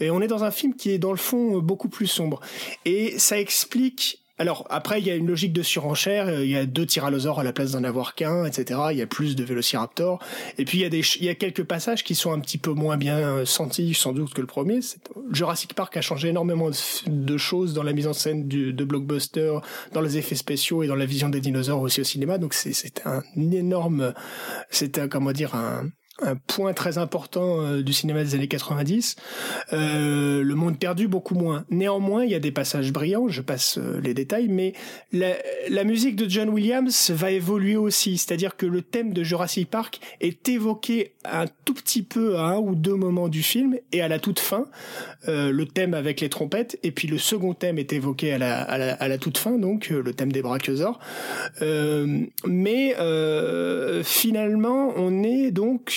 Et on est dans un film qui est dans le fond beaucoup plus sombre. Et ça explique alors après, il y a une logique de surenchère. Euh, il y a deux tyrannosaures à la place d'en avoir qu'un, etc. Il y a plus de vélociraptors. Et puis il y a des, il y a quelques passages qui sont un petit peu moins bien euh, sentis, sans doute que le premier. Jurassic Park a changé énormément de choses dans la mise en scène du, de blockbuster, dans les effets spéciaux et dans la vision des dinosaures aussi au cinéma. Donc c'est un énorme, c'était comment dire un un point très important euh, du cinéma des années 90. Euh, le monde perdu, beaucoup moins. Néanmoins, il y a des passages brillants, je passe euh, les détails, mais la, la, musique de John Williams va évoluer aussi, c'est-à-dire que le thème de Jurassic Park est évoqué un tout petit peu à un ou deux moments du film, et à la toute fin, euh, le thème avec les trompettes, et puis le second thème est évoqué à la, à la, à la toute fin, donc le thème des brachiosaures. mais finalement, on est donc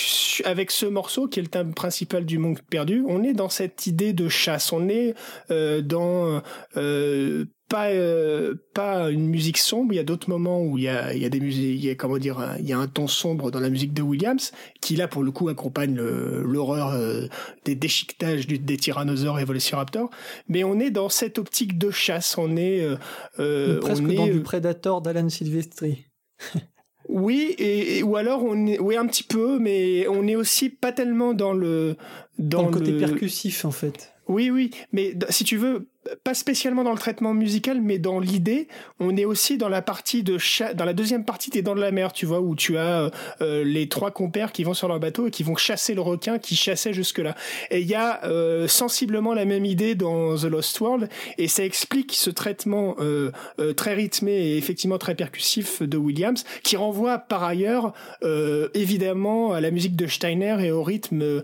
avec ce morceau qui est le thème principal du Monde perdu, on est dans cette idée de chasse, on est euh, dans euh, pas euh, pas une musique sombre. Il y a d'autres moments où il y a il y a des musiques, il y a comment dire, il y a un ton sombre dans la musique de Williams qui là pour le coup accompagne l'horreur des déchiquetages des tyrannosaures et velociraptors. Mais on est dans cette optique de chasse. On est presque on dans du Predator d'Alan Silvestri. Oui, et, ou alors on est, oui un petit peu, mais on est aussi pas tellement dans le dans, le côté percussif en fait. Oui, oui, mais si tu veux, pas spécialement dans le traitement musical, mais dans l'idée, on est aussi dans la partie de dans la deuxième partie des Dents de la Mer, tu vois, où tu as euh, les trois compères qui vont sur leur bateau et qui vont chasser le requin qui chassait jusque là. Et il y a euh, sensiblement la même idée dans The Lost World, et ça explique ce traitement euh, très rythmé et effectivement très percussif de Williams, qui renvoie par ailleurs évidemment à la musique de Steiner et au rythme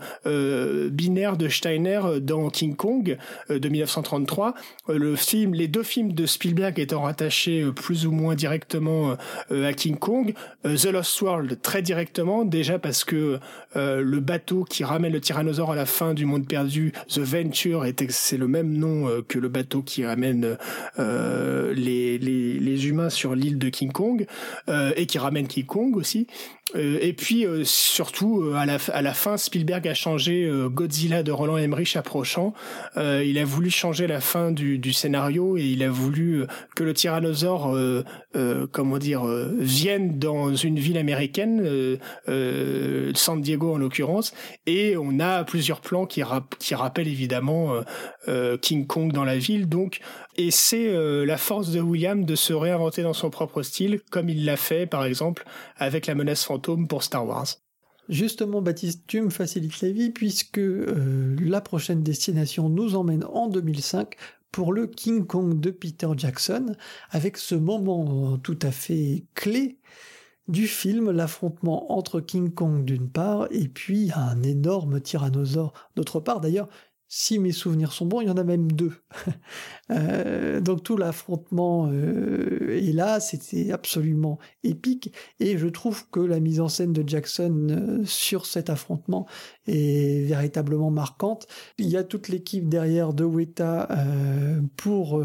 binaire de Steiner dans King Kong de 1933 euh, le film, les deux films de Spielberg étant rattachés euh, plus ou moins directement euh, à King Kong, The Lost World très directement, déjà parce que le bateau qui ramène le tyrannosaure à la fin du monde perdu, The Venture, c'est le même nom que le bateau qui ramène les, les, les, humains sur l'île de King Kong et qui ramène King Kong aussi. Euh, et puis euh, surtout euh, à, la, à la fin, Spielberg a changé Godzilla de Roland Emmerich approchant. il a voulu changer la fin du, du scénario et il a voulu que le tyrannosaure, comment dire, vienne dans une ville américaine, San Diego en l'occurrence. Et on a plusieurs plans qui, qui rappellent évidemment King Kong dans la ville. Donc et c'est la force de William de se réinventer dans son propre style, comme il l'a fait par exemple avec la menace fantôme pour Star Wars. Justement, Baptiste, tu me facilites la vie puisque euh, la prochaine destination nous emmène en 2005 pour le King Kong de Peter Jackson, avec ce moment tout à fait clé du film, l'affrontement entre King Kong d'une part et puis un énorme tyrannosaure d'autre part. D'ailleurs, si mes souvenirs sont bons, il y en a même deux. Euh, donc tout l'affrontement euh, est là, c'était absolument épique, et je trouve que la mise en scène de Jackson euh, sur cet affrontement est véritablement marquante. Il y a toute l'équipe derrière de Weta ben, pour,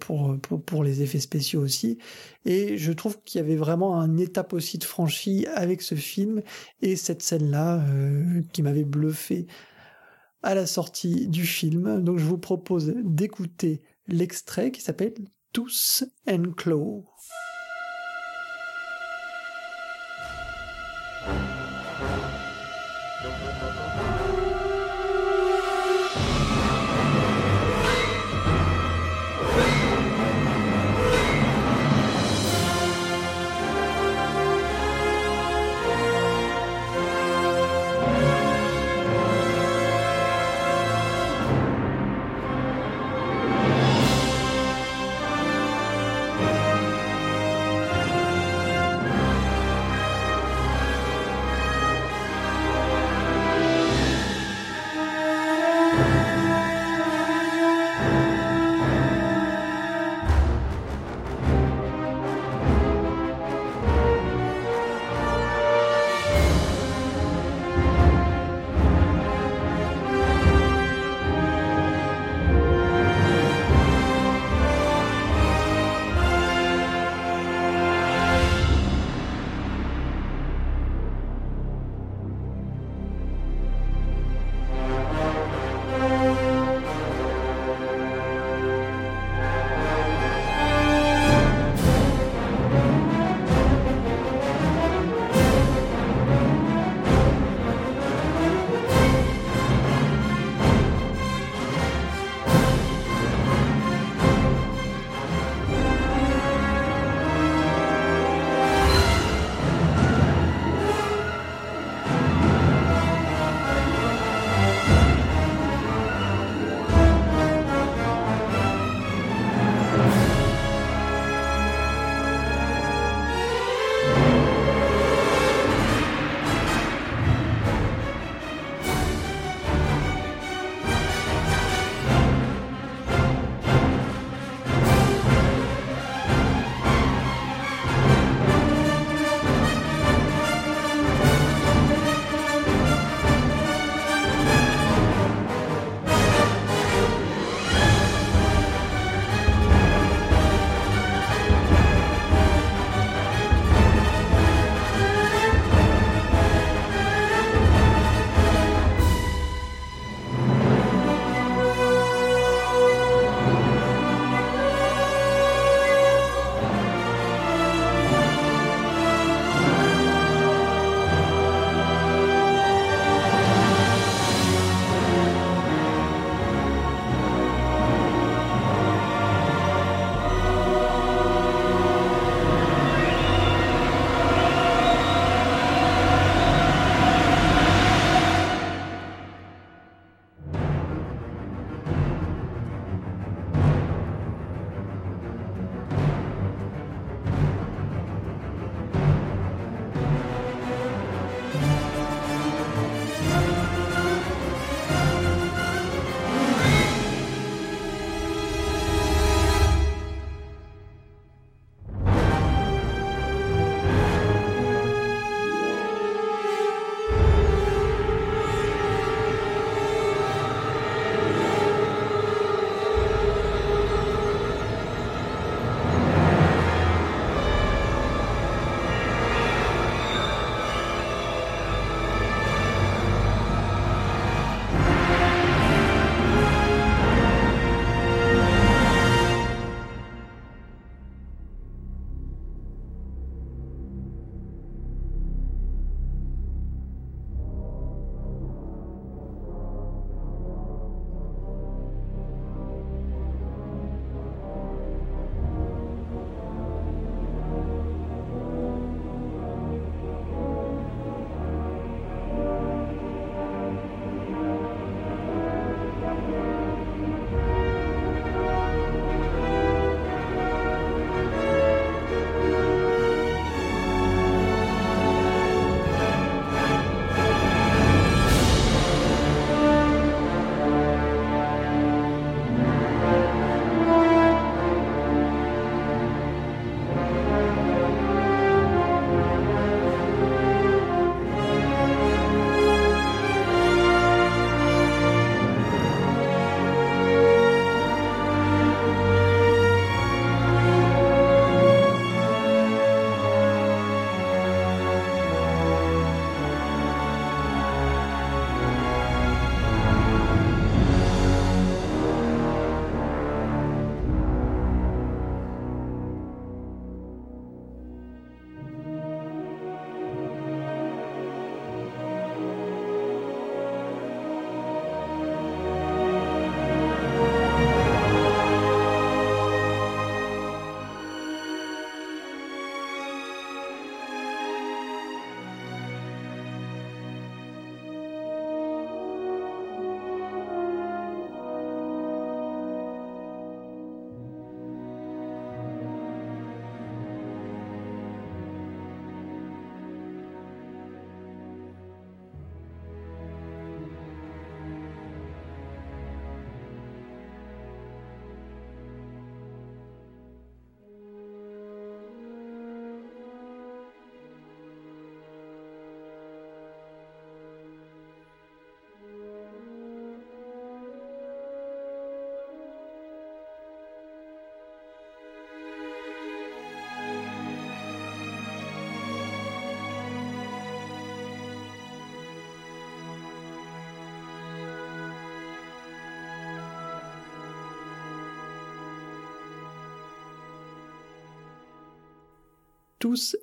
pour, pour, les effets spéciaux aussi, et je trouve qu'il y avait vraiment un étape aussi de franchi avec ce film et cette scène-là qui m'avait bluffé à la sortie du film. Donc je vous propose d'écouter l'extrait qui s'appelle Tous and Claw.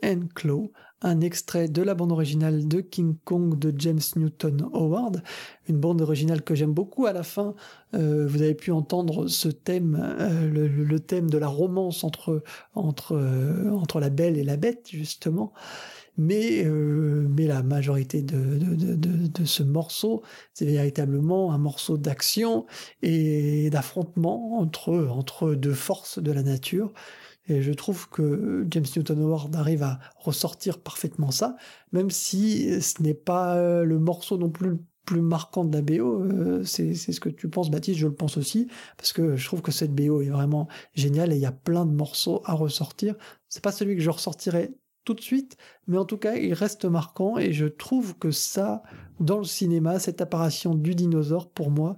And un extrait de la bande originale de King Kong de James Newton Howard, une bande originale que j'aime beaucoup. À la fin, euh, vous avez pu entendre ce thème, euh, le, thème de la romance entre, entre, euh, entre la belle et la bête, justement. Mais, mais la majorité de, de, de, de ce morceau, c'est véritablement un morceau d'action et d'affrontement entre, entre deux forces de la nature. Et je trouve que James Newton Howard arrive à ressortir parfaitement ça, même si ce n'est pas euh, le morceau non plus le plus marquant de la BO. Euh, c'est ce que tu penses, Baptiste, je le pense aussi, parce que je trouve que cette BO est vraiment géniale et il y a plein de morceaux à ressortir. C'est pas celui que je ressortirai tout de suite, mais en tout cas, il reste marquant et je trouve que ça, dans le cinéma, cette apparition du dinosaure, pour moi,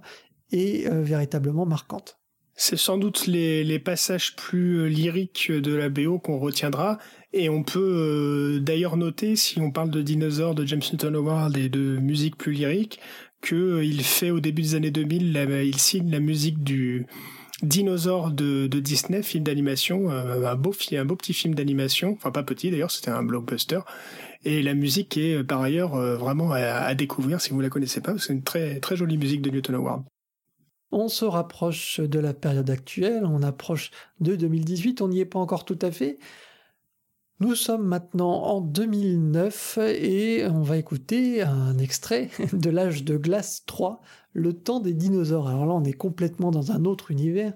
est euh, véritablement marquante. C'est sans doute les, passages plus euh, lyriques de la BO qu'on retiendra. Et on peut euh, d'ailleurs noter, si on parle de dinosaures de James Newton Howard et de musique plus lyrique, qu'il euh, fait au début des années 2000, il signe la musique du Dinosaure de, Disney, film d'animation, un beau, petit film d'animation, enfin pas petit d'ailleurs, c'était un blockbuster. Et la musique est par ailleurs vraiment à, découvrir si vous la connaissez pas, c'est une très très jolie musique de Newton Howard. On se rapproche de la période actuelle, on approche de 2018, on n'y est pas encore tout à fait. Nous sommes maintenant en 2009 et on va écouter un extrait de l'âge de glace 3, le temps des dinosaures. Alors là, on est complètement dans un autre univers.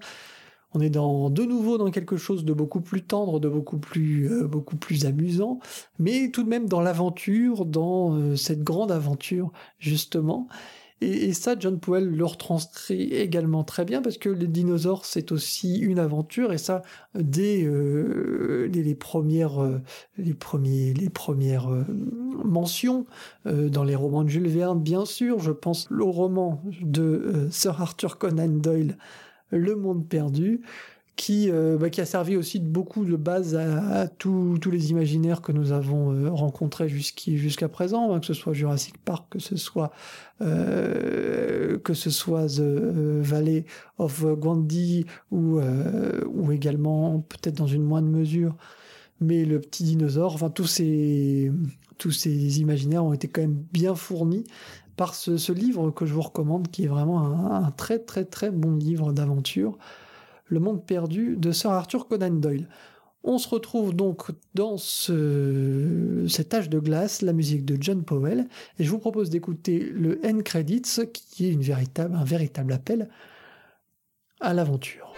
On est de nouveau dans quelque chose de beaucoup plus tendre, de beaucoup plus, euh, beaucoup plus amusant, mais tout de même dans l'aventure, dans euh, cette grande aventure justement. Et, ça, John Powell le retranscrit également très bien parce que les dinosaures, c'est aussi une aventure et ça, dès euh, les, premières, euh, les premières euh, mentions dans les romans de Jules Verne, bien sûr. Je pense au roman de Sir Arthur Conan Doyle, Le Monde perdu qui, euh, bah, qui a servi aussi de beaucoup de base à, tous les imaginaires que nous avons euh, rencontrés jusqu'à présent, hein, que ce soit Jurassic Park, que ce soit euh, que ce soit The Valley of Gandhi ou ou également peut-être dans une moindre mesure, mais le petit dinosaure. Enfin tous ces tous ces imaginaires ont été quand même bien fournis par ce, livre que je vous recommande, qui est vraiment un très très très bon livre d'aventure. Le monde perdu de Sir Arthur Conan Doyle. On se retrouve donc dans cet âge de glace, la musique de John Powell, et je vous propose d'écouter le End Credits, qui est un véritable appel à l'aventure.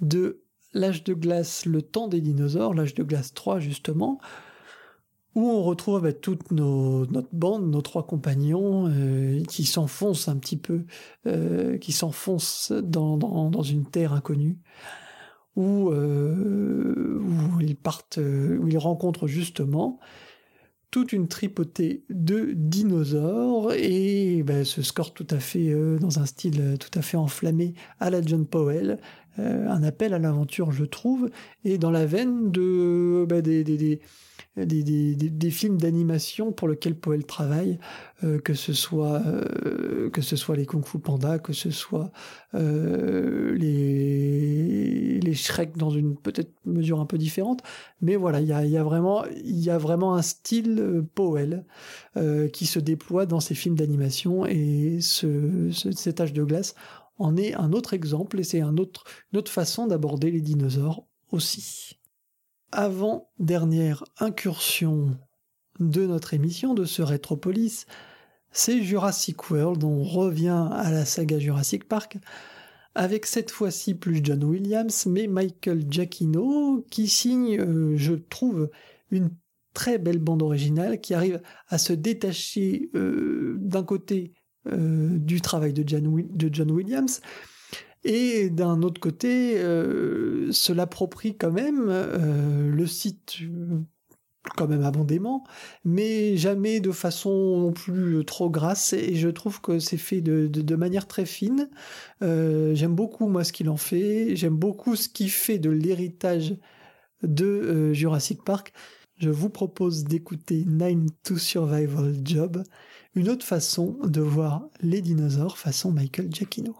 De L'âge de glace, le temps des dinosaures, l'âge de glace 3 justement, où on retrouve bah, toute notre bande, nos trois compagnons, euh, qui s'enfoncent un petit peu, euh, qui s'enfoncent dans, une terre inconnue, où, euh, où ils partent, où ils rencontrent justement toute une tripotée de dinosaures et ben, ce score tout à fait euh, dans un style euh, tout à fait enflammé à la John Powell, euh, un appel à l'aventure je trouve, et dans la veine de ben, des, des, films d'animation pour lesquels Powell travaille, euh, que ce soit euh, que ce soit les Kung Fu Panda, que ce soit euh, les les Shrek dans une peut-être mesure un peu différente, mais voilà, il y a, y a vraiment il y a vraiment un style Powell qui se déploie dans ces films d'animation et ce, cet âge de glace en est un autre exemple et c'est un autre, une autre façon d'aborder les dinosaures aussi avant-dernière incursion de notre émission, de ce Rétropolis, c'est Jurassic World. On revient à la saga Jurassic Park avec cette fois-ci plus John Williams, mais Michael Giacchino qui signe, euh, je trouve, une très belle bande originale qui arrive à se détacher euh, d'un côté euh, du travail de John Williams, et d'un autre côté, euh, se quand même, euh, le site euh, quand même abondément, mais jamais de façon non plus trop grasse. Et je trouve que c'est fait de, de, manière très fine. J'aime beaucoup moi ce qu'il en fait. J'aime beaucoup ce qu'il fait de l'héritage de Jurassic Park. Je vous propose d'écouter Nine to Survival Job, une autre façon de voir les dinosaures façon Michael Giacchino.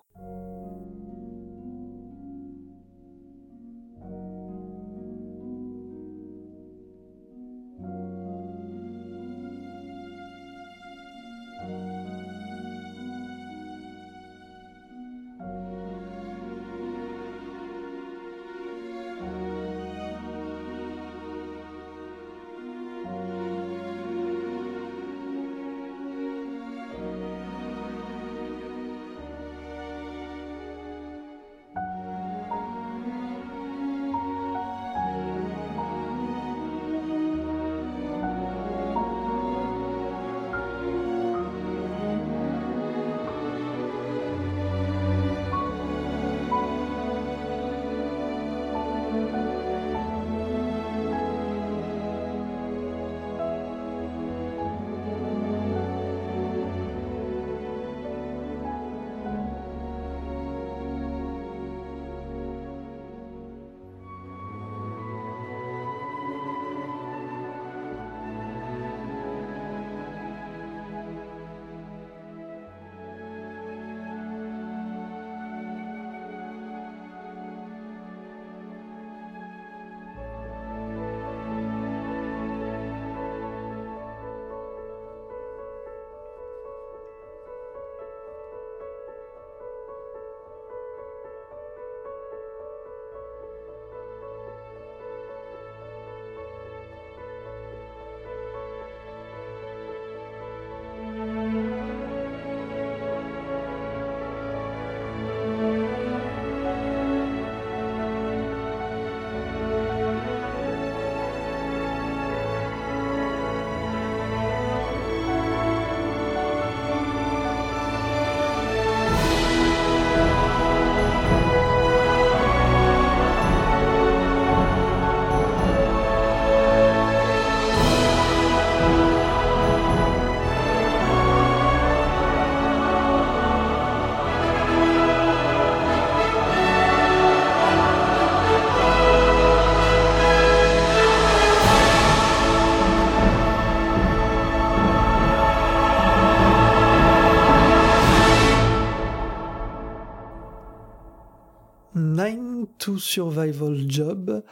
Survival Job,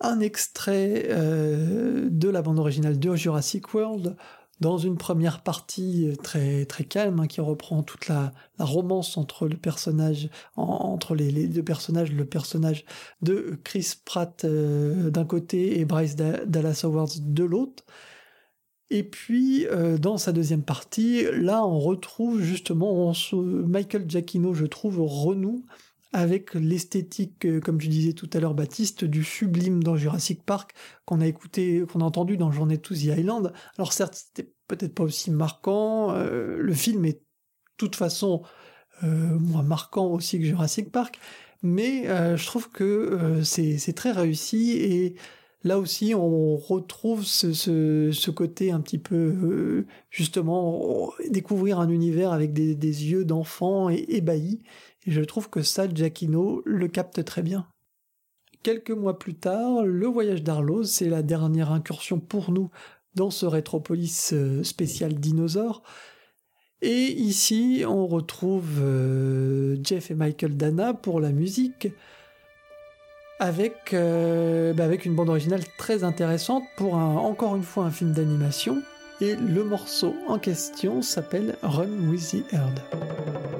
un extrait euh, de la bande originale de Jurassic World, dans une première partie très très calme hein, qui reprend toute la, romance entre le personnage entre les, deux personnages le personnage de Chris Pratt euh, d'un côté et Bryce Dallas Howard de l'autre. Et puis euh, dans sa deuxième partie là on retrouve justement Michael Giacchino je trouve renoue avec l'esthétique, euh, comme je disais tout à l'heure, Baptiste, du sublime dans Jurassic Park qu'on a écouté, qu'on a entendu dans Journée to the Island. Alors certes, c'était peut-être pas aussi marquant. Euh, le film est de toute façon euh, moins marquant aussi que Jurassic Park, mais je trouve que c'est très réussi et là aussi on retrouve ce, ce, côté un petit peu justement découvrir un univers avec des, des yeux d'enfant et ébahis et je trouve que ça, Giacchino le capte très bien. Quelques mois plus tard, le voyage d'Arlos, c'est la dernière incursion pour nous dans ce Rétropolis euh, spécial dinosaure. Et ici, on retrouve euh, Jeff et Michael Dana pour la musique, avec, euh, bah, une bande originale très intéressante pour encore une fois un film d'animation. Et le morceau en question s'appelle Run with the Herd.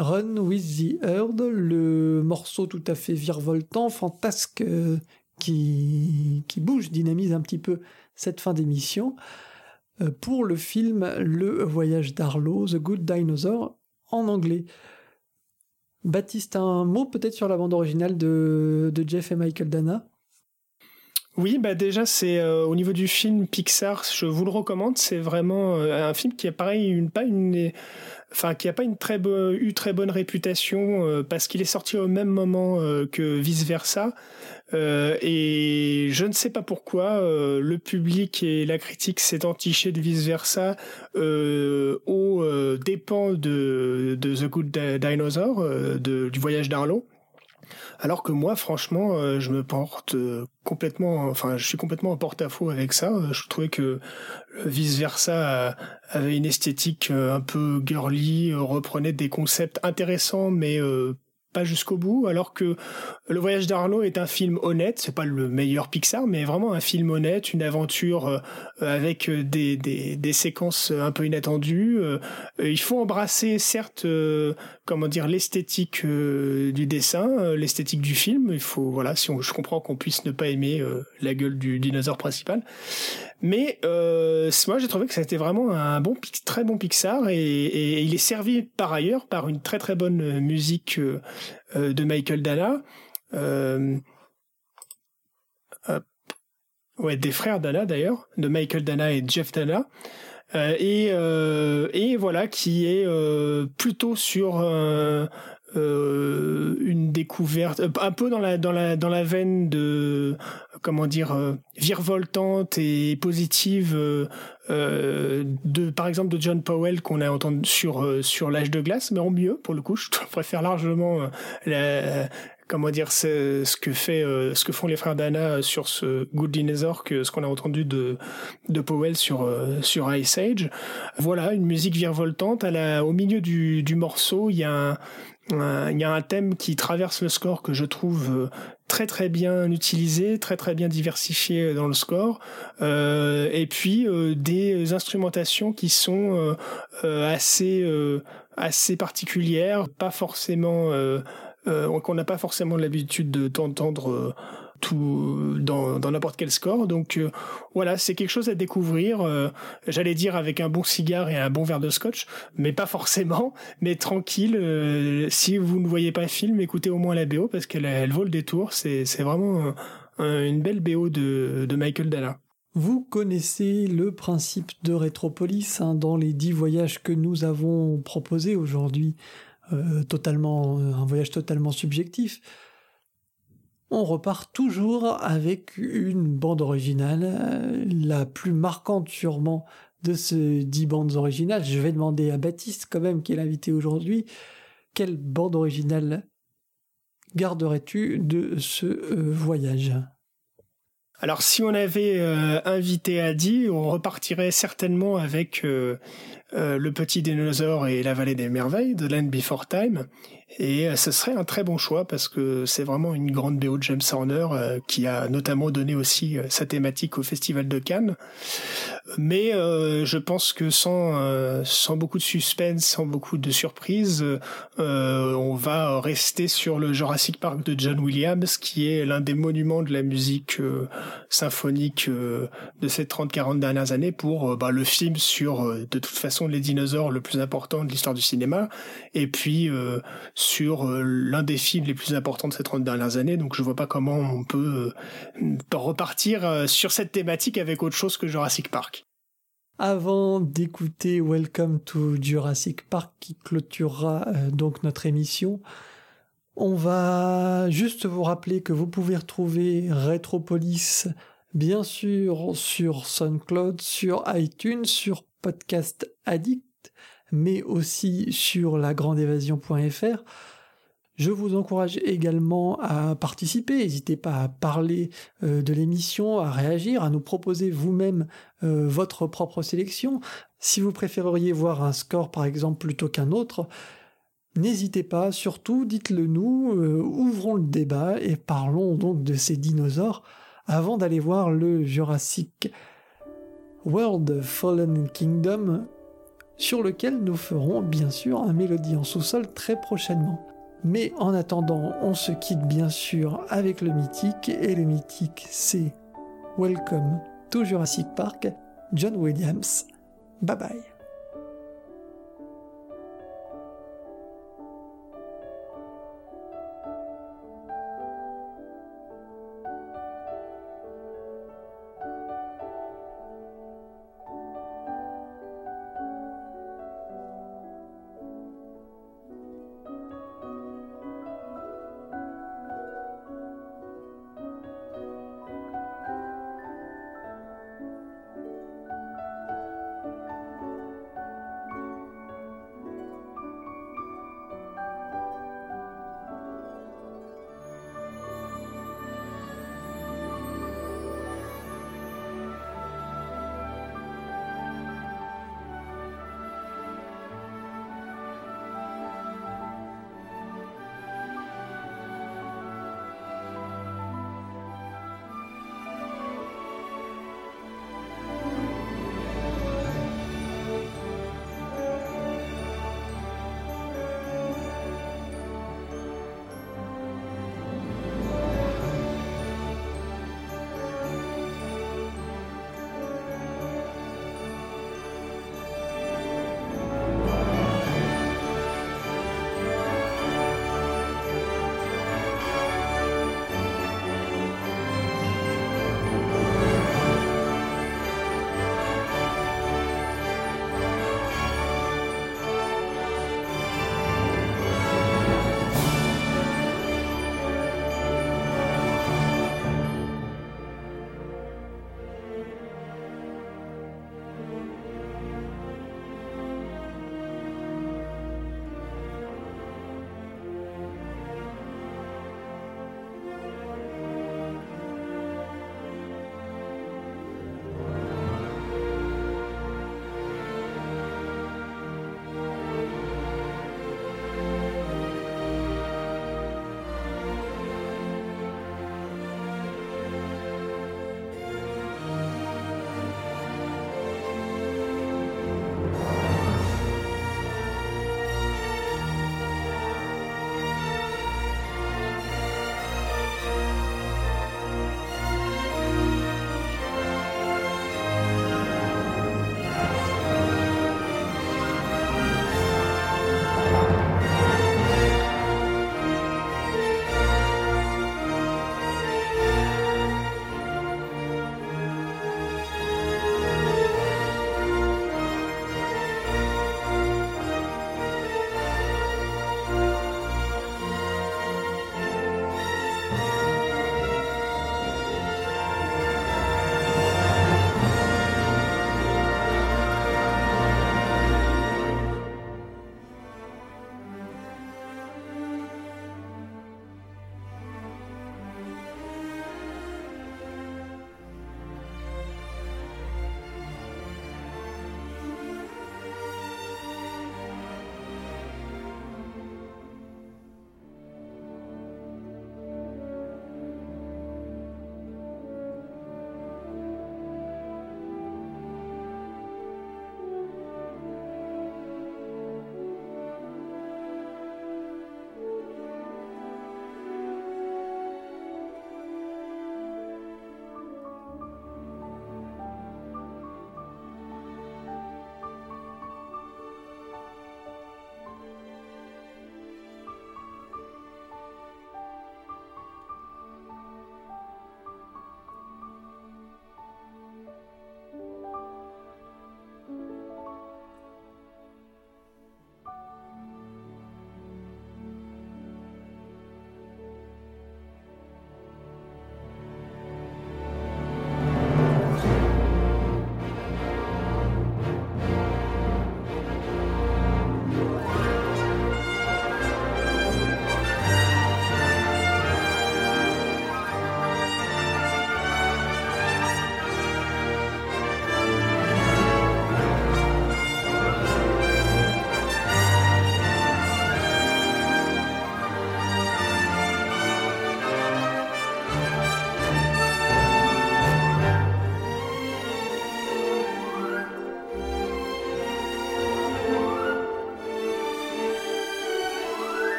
Run with the Herd, le morceau tout à fait virevoltant, fantasque, qui, qui bouge, dynamise un petit peu cette fin d'émission, euh, pour le film Le Voyage d'Arlo, The Good Dinosaur, en anglais. Baptiste, un mot peut-être sur la bande originale de, de Jeff et Michael Dana? Oui, bah déjà c'est euh, au niveau du film Pixar, je vous le recommande. C'est vraiment euh, un film qui a pareil une pas une, enfin qui a pas une très eu très bonne réputation euh, parce qu'il est sorti au même moment que vice versa. et je ne sais pas pourquoi le public et la critique s'est entiché de vice versa au dépens de, de The Good Dinosaur, de, du voyage d'Arlo. Alors que moi, franchement, euh, je me porte euh, complètement, enfin, je suis complètement en porte-à-faux avec ça. Euh, je trouvais que vice versa avait une esthétique un peu girly, reprenait des concepts intéressants, mais pas jusqu'au bout, alors que Le Voyage d'Arlo est un film honnête, c'est pas le meilleur Pixar, mais vraiment un film honnête, une aventure avec des, des, des, séquences un peu inattendues. Il faut embrasser, certes, comment dire, l'esthétique du dessin, l'esthétique du film. Il faut, voilà, si je comprends qu'on puisse ne pas aimer la gueule du dinosaure principal, mais euh, moi, j'ai trouvé que ça a été vraiment un bon, très bon Pixar et, il est servi par ailleurs par une très très bonne euh, musique euh, euh, de Michael Dana. Euh, ouais, des frères Dana d'ailleurs, de Michael Dana et Jeff Dana. Euh, et, et voilà, qui est plutôt sur euh, une découverte un peu dans la dans la dans la veine de comment dire euh, virevoltante et positive euh, de par exemple de John Powell qu'on a entendu sur sur l'âge de glace mais en mieux pour le coup je préfère largement la, comment dire ce, ce que fait ce que font les frères Dana sur ce Good Dinosaur que ce qu'on a entendu de de Powell sur sur Ice Age. Voilà une musique virevoltante. À la, au milieu du du morceau il y a un il y a un thème qui traverse le score que je trouve euh, très très bien utilisé, très très bien diversifié dans le score, euh, et puis euh, des instrumentations qui sont assez assez particulières, pas forcément qu'on n'a pas forcément l'habitude d'entendre tout dans n'importe quel score. Donc euh, voilà, c'est quelque chose à découvrir. Euh, j'allais dire avec un bon cigare et un bon verre de scotch, mais pas forcément. Mais tranquille, euh, si vous ne voyez pas le film, écoutez au moins la BO parce qu'elle elle vaut le détour. C'est c'est vraiment une belle BO de, de Michael Dalla. Vous connaissez le principe de Rétropolis hein, dans les dix voyages que nous avons proposés aujourd'hui. Totalement un voyage totalement subjectif on repart toujours avec une bande originale, euh, la plus marquante sûrement de ces dix bandes originales. Je vais demander à Baptiste quand même, qui est l'invité aujourd'hui, quelle bande originale garderais-tu de ce euh, voyage? Alors si on avait euh, invité Adi, on repartirait certainement avec Le Petit Dinosaure et La Vallée des Merveilles de Land Before Time. Et euh, ce serait un très bon choix parce que c'est vraiment une grande BO de James Horner euh, qui a notamment donné aussi euh, sa thématique au Festival de Cannes. Mais je pense que sans, sans beaucoup de suspense, sans beaucoup de surprises, on va rester sur le Jurassic Park de John Williams qui est l'un des monuments de la musique symphonique de ces 30-40 dernières années pour bah, le film sur de toute façon les dinosaures le plus important de l'histoire du cinéma et puis sur euh, l'un des films les plus importants de ces 30 dernières années, donc je vois pas comment on peut euh, repartir euh, sur cette thématique avec autre chose que Jurassic Park. Avant d'écouter Welcome to Jurassic Park qui clôturera donc notre émission, on va juste vous rappeler que vous pouvez retrouver Retropolis bien sûr sur SoundCloud, sur iTunes, sur Podcast Addict mais aussi sur lagrandeévasion.fr. Je vous encourage également à participer, n'hésitez pas à parler euh, de l'émission, à réagir, à nous proposer vous-même euh, votre propre sélection. Si vous préféreriez voir un score par exemple plutôt qu'un autre, n'hésitez pas, surtout dites-le nous, euh, ouvrons le débat et parlons donc de ces dinosaures avant d'aller voir le Jurassic World Fallen Kingdom sur lequel nous ferons bien sûr un mélodie en sous-sol très prochainement. Mais en attendant, on se quitte bien sûr avec le mythique, et le mythique c'est Welcome to Jurassic Park, John Williams. Bye bye.